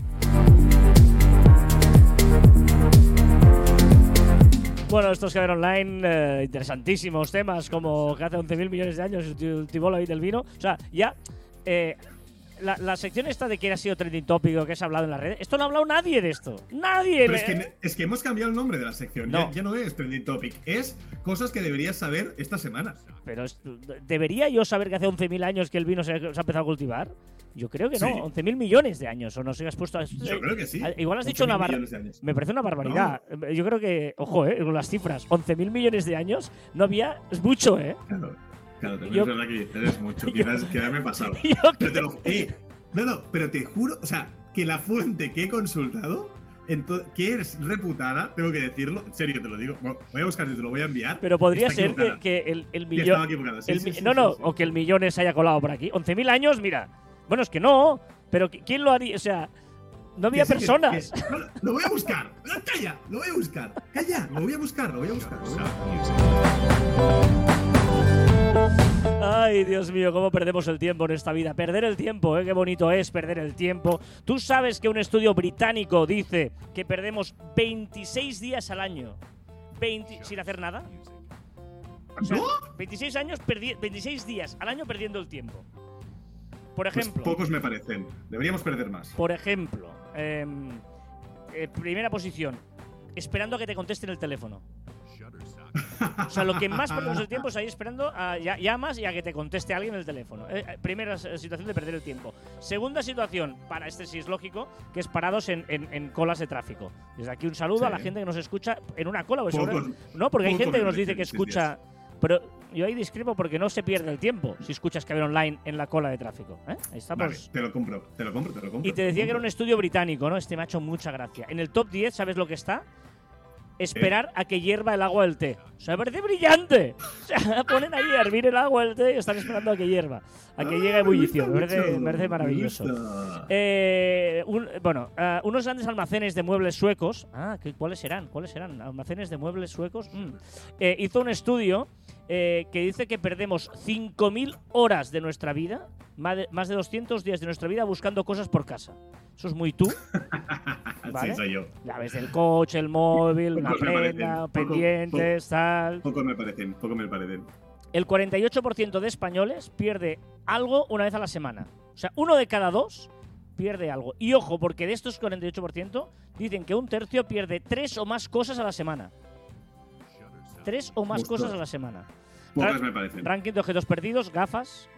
Speaker 2: Bueno, estos que ven online, eh, interesantísimos temas, como que hace 11.000 millones de años se cultivó la del vino. O sea, ya. eh, la, la sección esta de que ha sido trending tópico, que se ha hablado en las redes, esto no ha hablado nadie de esto. Nadie.
Speaker 1: Pero es que, es que hemos cambiado el nombre de la sección.
Speaker 2: No.
Speaker 1: Ya, ya no es Trending Topic, es cosas que deberías saber esta semana.
Speaker 2: Pero ¿debería yo saber que hace 11.000 años que el vino se, se ha empezado a cultivar? Yo creo que no,
Speaker 1: Sí.
Speaker 2: 11.000 millones de años, o no sé has puesto.
Speaker 1: Yo creo que sí.
Speaker 2: Igual has dicho
Speaker 1: 11.000
Speaker 2: una
Speaker 1: años.
Speaker 2: Me parece una barbaridad. Yo creo que, ojo, eh, con las cifras, 11.000 millones de años, no había. Es mucho, ¿eh?
Speaker 1: Claro, claro, te
Speaker 2: Yo-
Speaker 1: voy a verdad que eres mucho.
Speaker 2: Yo-
Speaker 1: Quizás quedarme pasado.
Speaker 2: Yo
Speaker 1: Pero te lo eh, no, no, pero te juro, o sea, que la fuente que he consultado, que es reputada, tengo que decirlo, en serio te lo digo. Bueno, voy a buscar y te lo voy a enviar.
Speaker 2: Pero podría ser que, que el, el
Speaker 1: Que estaba
Speaker 2: millón.
Speaker 1: Sí,
Speaker 2: el
Speaker 1: sí, sí,
Speaker 2: no,
Speaker 1: sí,
Speaker 2: no,
Speaker 1: sí.
Speaker 2: o que el millones se haya colado por aquí. 11.000 años, mira. Bueno, es que no, pero ¿qui- ¿quién lo haría? O sea, no había
Speaker 1: sí, que-
Speaker 2: personas.
Speaker 1: que- no, no, lo voy a buscar. Calla, lo voy a buscar. Calla, lo voy a buscar, lo voy a buscar. lo voy a buscar.
Speaker 2: Ay, Dios mío, cómo perdemos el tiempo en esta vida. Perder el tiempo, ¿eh? Qué bonito es perder el tiempo. Tú sabes que un estudio británico dice que perdemos 26 días al año 20 sin hacer nada. O sea,
Speaker 1: ¿No?
Speaker 2: 26 años perdi- 26 días al año perdiendo el tiempo. Por
Speaker 1: Pues
Speaker 2: ejemplo,
Speaker 1: pocos me parecen. Deberíamos perder más.
Speaker 2: por ejemplo, em, eh, primera posición, esperando a que te contesten el teléfono. O sea, lo que más perdemos el tiempo es ahí esperando a ya- llamas y a que te conteste alguien el teléfono. Eh, eh, primera s- situación de perder el tiempo. Segunda situación, para este sí es lógico, que es parados en, en- en colas de tráfico. Desde aquí un saludo a la
Speaker 1: Sí.
Speaker 2: gente que nos escucha en una cola. pues no, porque hay gente que nos dice que escucha Pero yo ahí discrepo porque no se pierde el tiempo si escuchas que haber online en la cola de tráfico. ¿eh? Ahí estamos.
Speaker 1: Vale, te lo compro, te lo compro, te lo compro.
Speaker 2: Y te decía que era un estudio británico, ¿no? Este me ha hecho mucha gracia. En el top 10, ¿sabes lo que está? Esperar a que hierva el agua del té. O sea, me parece brillante. O sea, ponen ahí a hervir el agua del té y están esperando a que hierva. A que
Speaker 1: Ah,
Speaker 2: llegue a ebullición. Me parece,
Speaker 1: mucho,
Speaker 2: me parece maravilloso. Eh, un- bueno, ah, unos grandes almacenes de muebles suecos. Ah, ¿qué- ¿cuáles serán? ¿Cuáles serán? ¿Almacenes de muebles suecos? Mm. Eh, hizo un estudio eh, que dice que perdemos 5.000 horas de nuestra vida, más de, más de 200 días de nuestra vida buscando cosas por casa. Eso es muy tú. ¿vale?
Speaker 1: Sí, soy yo.
Speaker 2: Llaves del coche, el móvil, una prenda,
Speaker 1: poco-
Speaker 2: pendientes, tal.
Speaker 1: Poco me parecen, poco me parecen.
Speaker 2: El 48% de españoles pierde algo una vez a la semana. O sea, uno de cada dos pierde algo. Y ojo, porque de estos 48% dicen que un tercio pierde tres o más cosas a la semana. Tres o más cosas a la semana.
Speaker 1: Pocas me parecen.
Speaker 2: Ranking de objetos perdidos, gafas.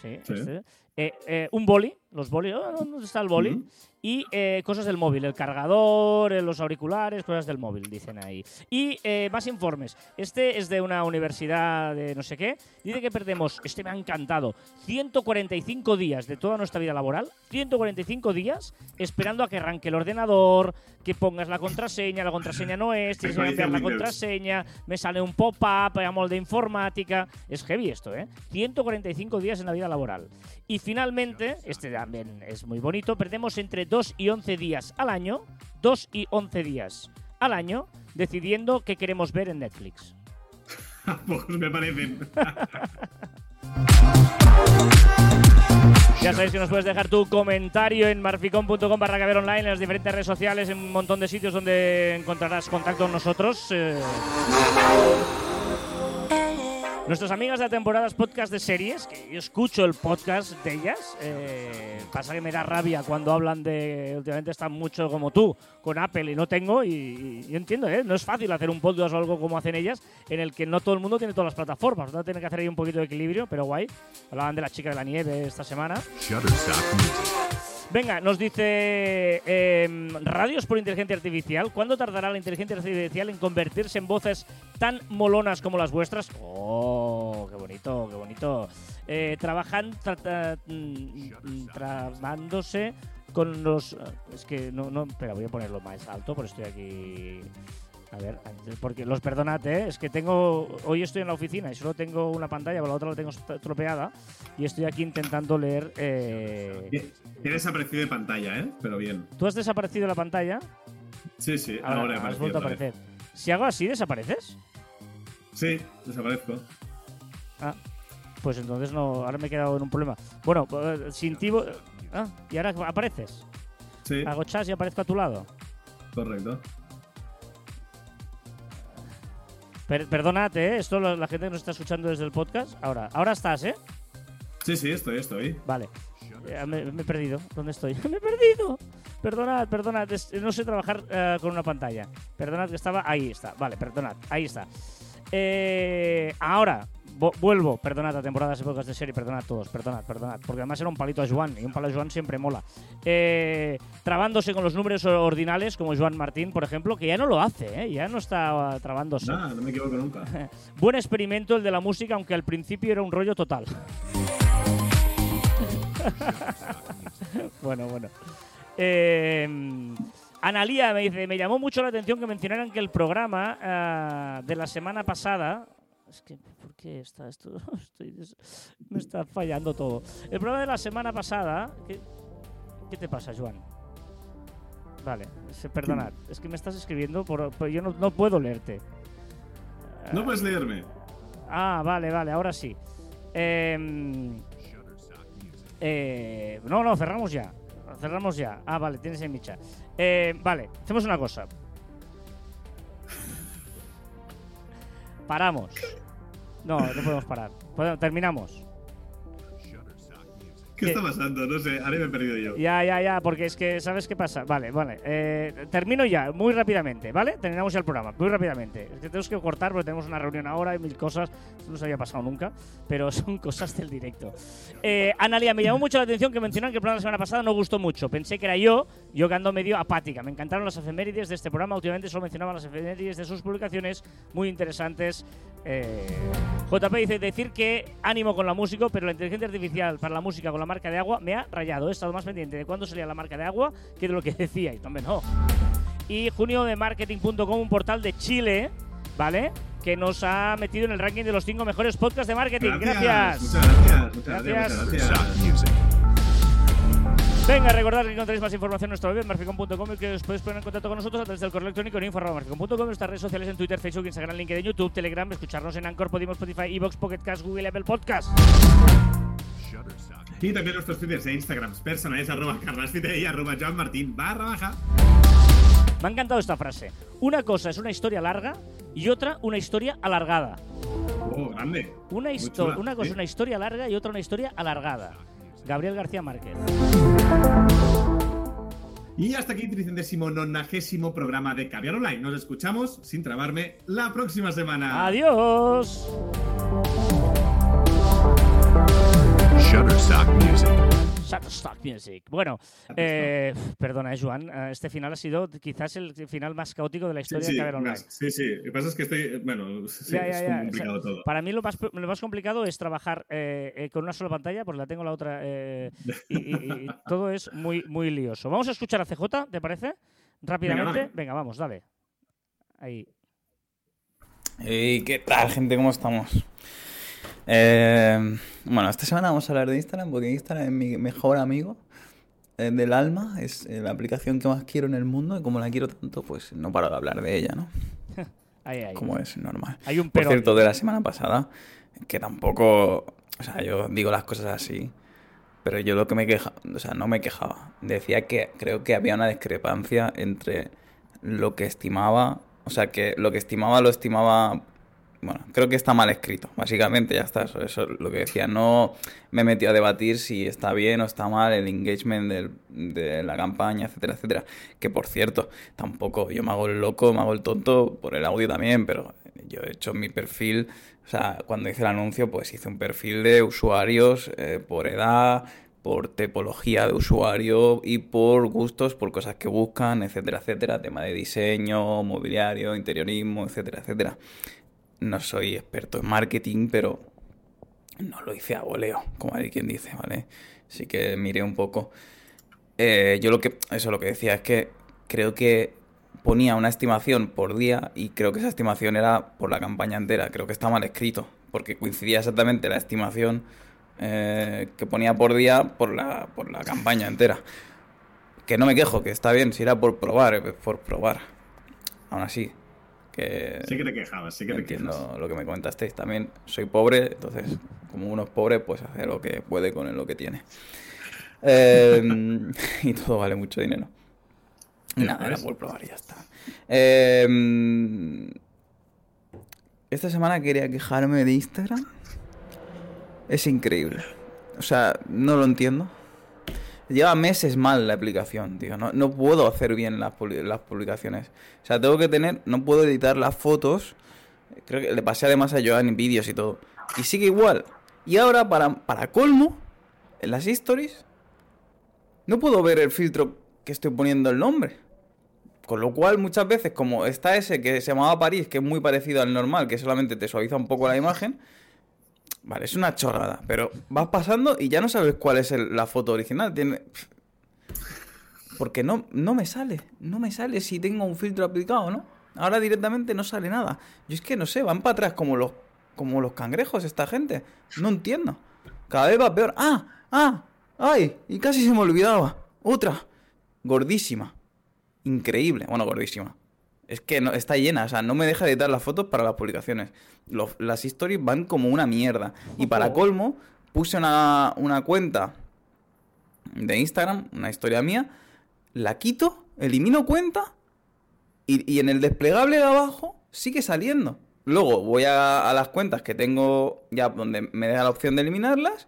Speaker 2: Sí,
Speaker 1: Sí.
Speaker 2: Eh, eh, un boli, los boli, oh, ¿dónde está el boli? Y eh, cosas del móvil, el cargador, los auriculares, cosas del móvil, dicen ahí. Y más informes. Este es de una universidad de no sé qué. Dice que perdemos, este me ha encantado, 145 días de toda nuestra vida laboral, 145 días esperando a que arranque el ordenador, que pongas la contraseña, la contraseña no es, tienes que cambiar la contraseña, me sale un pop-up, llamo de informática. Es heavy esto, ¿eh? 145 días en la vida laboral. Y finalmente, este también es muy bonito, perdemos entre 2 y 11 días al año, 2 y 11 días al año, decidiendo qué queremos ver en Netflix.
Speaker 1: Pocos me parecen.
Speaker 2: Ya sabéis que nos puedes dejar tu comentario en marficon.com barra caber online en las diferentes redes sociales, en un montón de sitios donde encontrarás contacto con nosotros. eh. Nuestras amigas de temporadas podcast de series, que yo escucho el podcast de ellas, eh, pasa que me da rabia cuando hablan de, últimamente están mucho como tú, con Apple y no tengo, y, yo entiendo, ¿eh? no es fácil hacer un podcast o algo como hacen ellas, en el que no todo el mundo tiene todas las plataformas, no tiene que hacer ahí un poquito de equilibrio, pero guay. Hablaban de la chica de la nieve esta semana. Venga, nos dice em, radios por inteligencia artificial. ¿Cuándo tardará la inteligencia artificial en convertirse en voces tan molonas como las vuestras? ¡Oh, qué bonito, qué bonito! Eh, trabajan trata- mm, mm, trabándose con los... Es que no, no... Espera, voy a ponerlo más alto porque estoy aquí... A ver, porque los perdonad, ¿eh? es que tengo. Hoy estoy en la oficina y solo tengo una pantalla, pero la otra la tengo estropeada. Y estoy aquí intentando leer. eh,
Speaker 1: Tienes aprecio de pantalla, ¿eh? Pero bien.
Speaker 2: ¿Tú has desaparecido de la pantalla?
Speaker 1: Sí, sí,
Speaker 2: Ahora,
Speaker 1: ahora, he
Speaker 2: has vuelto a
Speaker 1: vez.
Speaker 2: aparecer. Si hago así, ¿desapareces?
Speaker 1: Sí, desaparezco.
Speaker 2: Ah, pues entonces no. Ahora me he quedado en un problema. Bueno, eh, sin ti. Ah, y ahora apareces.
Speaker 1: Sí,
Speaker 2: Hago chas y aparezco a tu lado.
Speaker 1: correcto.
Speaker 2: Per- perdonad, ¿eh? Esto lo- la gente que nos está escuchando desde el podcast. Ahora, ahora estás, ¿eh?
Speaker 1: Sí, sí, estoy, estoy.
Speaker 2: Vale. Eh, me, me he perdido. ¿Dónde estoy? ¡Me he perdido! Perdonad, perdonad. es- no sé trabajar eh, con una pantalla. Perdonad que estaba. Ahí está. Vale, perdonad. Ahí está. Eh, ahora, vuelvo. Perdonad a temporadas y podcast de serie. Perdonad a todos. Perdonad, perdonad. Porque además era un palito a Joan. Y un palo a Joan siempre mola. Eh, trabándose con los números ordinales, como Joan Martín, por ejemplo, que ya no lo hace, ¿eh? Ya no está trabándose.
Speaker 1: Nada, no me equivoco nunca.
Speaker 2: Buen experimento el de la música, aunque al principio era un rollo total. bueno, bueno. Eh, Analía me dice, me llamó mucho la atención que mencionaran que el programa ah, de la semana pasada... Es que, ¿por qué está esto? Estoy des- me está fallando todo. El programa de la semana pasada... ¿Qué, qué te pasa, Joan? Vale, perdonad. Es que me estás escribiendo, por, por- yo no, no puedo leerte.
Speaker 1: No puedes leerme.
Speaker 2: Ah, vale, vale, ahora sí. Em, eh, no, no, cerramos ya. Cerramos ya. Ah, vale, tienes en mi chat. Eh, vale, hacemos una cosa. Paramos. No, no podemos parar. Terminamos.
Speaker 1: ¿Qué
Speaker 2: ¿Qué?
Speaker 1: está pasando? No sé, ahora me he perdido yo.
Speaker 2: Ya, ya, ya, porque es que, ¿sabes qué pasa? Vale, vale. eh, termino ya, muy rápidamente, ¿vale? Terminamos ya el programa, muy rápidamente. Es que tenemos que cortar porque tenemos una reunión ahora y mil cosas. Esto no se había pasado nunca, pero son cosas del directo. Eh, Analia, me llamó mucho la atención que mencionan que el programa de la semana pasada no gustó mucho. Pensé que era yo, yo que ando medio apática. Me encantaron las efemérides de este programa. Últimamente solo mencionaba las efemérides de sus publicaciones, muy interesantes. Eh, JP dice decir que ánimo con la música, pero la inteligencia artificial para la música con la marca de agua me ha rayado. He estado más pendiente de cuándo salía la marca de agua que de lo que decíais. No, hombre, no. Y junio de marketing.com, un portal de Chile, ¿vale? Que nos ha metido en el ranking de los cinco mejores podcasts de marketing. Gracias.
Speaker 1: Muchas gracias. Muchas
Speaker 2: Gracias.
Speaker 1: gracias. Muchas
Speaker 3: Sock
Speaker 1: gracias.
Speaker 3: music.
Speaker 2: Venga, recordad que encontráis más información en nuestra web, marficom.com, y que os podéis poner en contacto con nosotros a través del correo electrónico en info.marficom.com, nuestras redes sociales en Twitter, Facebook, Instagram, LinkedIn, YouTube, Telegram, escucharnos en Anchor, Podimo, Spotify, Evox, Pocket Cast, Google, Apple Podcast.
Speaker 1: Y también nuestros twitters e instagrams personales, arroba carlasfite y arroba joanmartin barra baja.
Speaker 2: Me ha encantado esta frase. Una cosa es una historia larga y otra una historia alargada.
Speaker 1: Oh, grande.
Speaker 2: Una,
Speaker 1: Muy
Speaker 2: histo-
Speaker 1: chula,
Speaker 2: una cosa es una historia larga y otra una historia alargada. Gabriel García Márquez.
Speaker 1: Y hasta aquí el 390 programa de Caviar Online. Nos escuchamos, sin trabarme, la próxima semana.
Speaker 2: Adiós.
Speaker 3: Shutterstock music.
Speaker 2: Shutterstock Music. Bueno, eh, perdona, eh, Joan. eh, Este final ha sido quizás el final más caótico de la
Speaker 1: Sí,
Speaker 2: historia
Speaker 1: sí,
Speaker 2: de Caber Online.
Speaker 1: más- sí, sí. Lo que pasa es que estoy. Bueno, sí,
Speaker 2: Ya,
Speaker 1: es
Speaker 2: ya.
Speaker 1: complicado
Speaker 2: O sea,
Speaker 1: todo.
Speaker 2: Para mí lo más, lo más complicado es trabajar eh, eh, con una sola pantalla, pues la tengo la otra eh, y, y- y todo es muy, muy lioso. Vamos a escuchar a CJ, ¿te parece? Rápidamente.
Speaker 1: dale.
Speaker 2: Venga, vamos, dale. Ahí.
Speaker 4: ¿Y qué tal, gente? ¿Cómo estamos? Eh, bueno, esta semana vamos a hablar de Instagram porque Instagram es mi mejor amigo eh, del alma. Es eh, la aplicación que más quiero en el mundo y como la quiero tanto, pues no paro de hablar de ella, ¿no?
Speaker 2: Ahí, ahí.
Speaker 4: Como es normal.
Speaker 2: Hay un
Speaker 4: Por
Speaker 2: pero.
Speaker 4: cierto, de la semana pasada, que tampoco... O sea, yo digo las cosas así, pero yo lo que me queja... O sea, no me quejaba. Decía que creo que había una discrepancia entre lo que estimaba... O sea, que lo que estimaba lo estimaba... Bueno, creo que está mal escrito, básicamente, ya está. Eso, es lo que decía. No me metí a debatir si está bien o está mal el engagement de la campaña, etcétera, etcétera. Que por cierto, tampoco yo me hago el loco, me hago el tonto por el audio también, pero yo he hecho mi perfil, o sea, cuando hice el anuncio, pues hice un perfil de usuarios eh, por edad, por tipología de usuario y por gustos, por cosas que buscan, etcétera, etcétera. Tema de diseño, mobiliario, interiorismo, etcétera, etcétera. No soy experto en marketing, pero no lo hice a voleo, como hay quien dice, ¿vale? Así que miré un poco. Eh, yo lo que, eso lo que decía es que creo que ponía una estimación por día y creo que esa estimación era por la campaña entera. Creo que está mal escrito, porque coincidía exactamente la estimación eh, que ponía por día por la, por la campaña entera. Que no me quejo, que está bien, si era por probar, eh, por probar. Aún así, que
Speaker 1: Sí que te quejabas, sí que te quejas.
Speaker 4: entiendo lo que me comentasteis también. Soy pobre, entonces, como uno es pobre, pues hace lo que puede con lo que tiene. Eh, y todo vale mucho dinero. Nada, era
Speaker 1: ves.
Speaker 4: por probar y ya está. Eh, esta semana quería quejarme de Instagram. Es increíble. O sea, no lo entiendo. Lleva meses mal la aplicación, tío. No, no puedo hacer bien las, las publicaciones. O sea, tengo que tener... No puedo editar las fotos. Creo que le pasé además a Joan vídeos y todo. Y sigue igual. Y ahora, para, para colmo, en las stories, no puedo ver el filtro que estoy poniendo el nombre. Con lo cual, muchas veces, como está ese que se llamaba París, que es muy parecido al normal, que solamente te suaviza un poco la imagen, vale, es una chorrada, pero vas pasando y ya no sabes cuál es la foto original. Tiene... Porque no, no me sale, no me sale si tengo un filtro aplicado, ¿no? Ahora directamente no sale nada. Yo es que no sé, van para atrás como los, como los cangrejos esta gente. No entiendo. Cada vez va peor. ¡Ah! ¡Ah! ¡Ay! Y casi se me olvidaba. Otra. Gordísima. Increíble. Bueno, gordísima. Es que no, está llena, o sea, no me deja editar las fotos para las publicaciones. Los- las stories van como una mierda. Y para colmo, puse una, una cuenta de Instagram, una historia mía, la quito, elimino cuenta y, y en el desplegable de abajo sigue saliendo. Luego voy a, a las cuentas que tengo ya donde me da la opción de eliminarlas,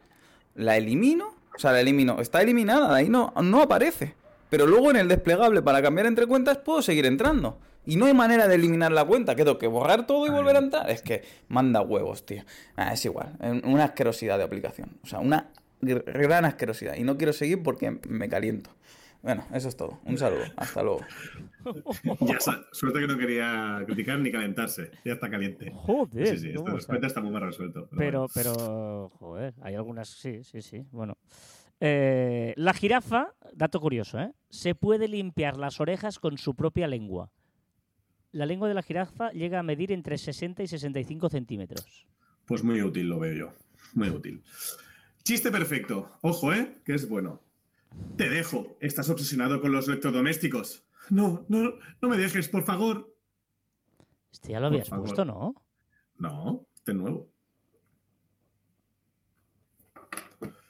Speaker 4: la elimino, o sea, la elimino, está eliminada, ahí no, no aparece. Pero luego en el desplegable para cambiar entre cuentas puedo seguir entrando. Y no hay manera de eliminar la cuenta, que tengo que borrar todo y volver a entrar. Es que manda huevos, tío. Ah, es igual, es una asquerosidad de aplicación. O sea, una gr- gran asquerosidad. Y no quiero seguir porque me caliento. Bueno, eso es todo. Un saludo. Hasta luego.
Speaker 1: Ya suerte que no quería criticar ni calentarse. Ya está caliente.
Speaker 2: Joder,
Speaker 1: Sí, sí,
Speaker 2: ¿cómo
Speaker 1: de
Speaker 2: está?
Speaker 1: respeto está muy mal resuelto.
Speaker 2: Pero,
Speaker 1: bueno.
Speaker 2: pero, joder, hay algunas, sí, sí, sí. Bueno. Eh, la jirafa, dato curioso, ¿eh? Se puede limpiar las orejas con su propia lengua. La lengua de la jirafa llega a medir entre 60 y 65 centímetros.
Speaker 1: Pues muy útil lo veo yo. Muy útil. Chiste perfecto. Ojo, ¿eh? Que es bueno. Te dejo. Estás obsesionado con los electrodomésticos. No, no, no me dejes, por favor.
Speaker 2: Este ya lo
Speaker 1: Por
Speaker 2: habías
Speaker 1: favor.
Speaker 2: puesto, ¿no?
Speaker 1: No, este nuevo.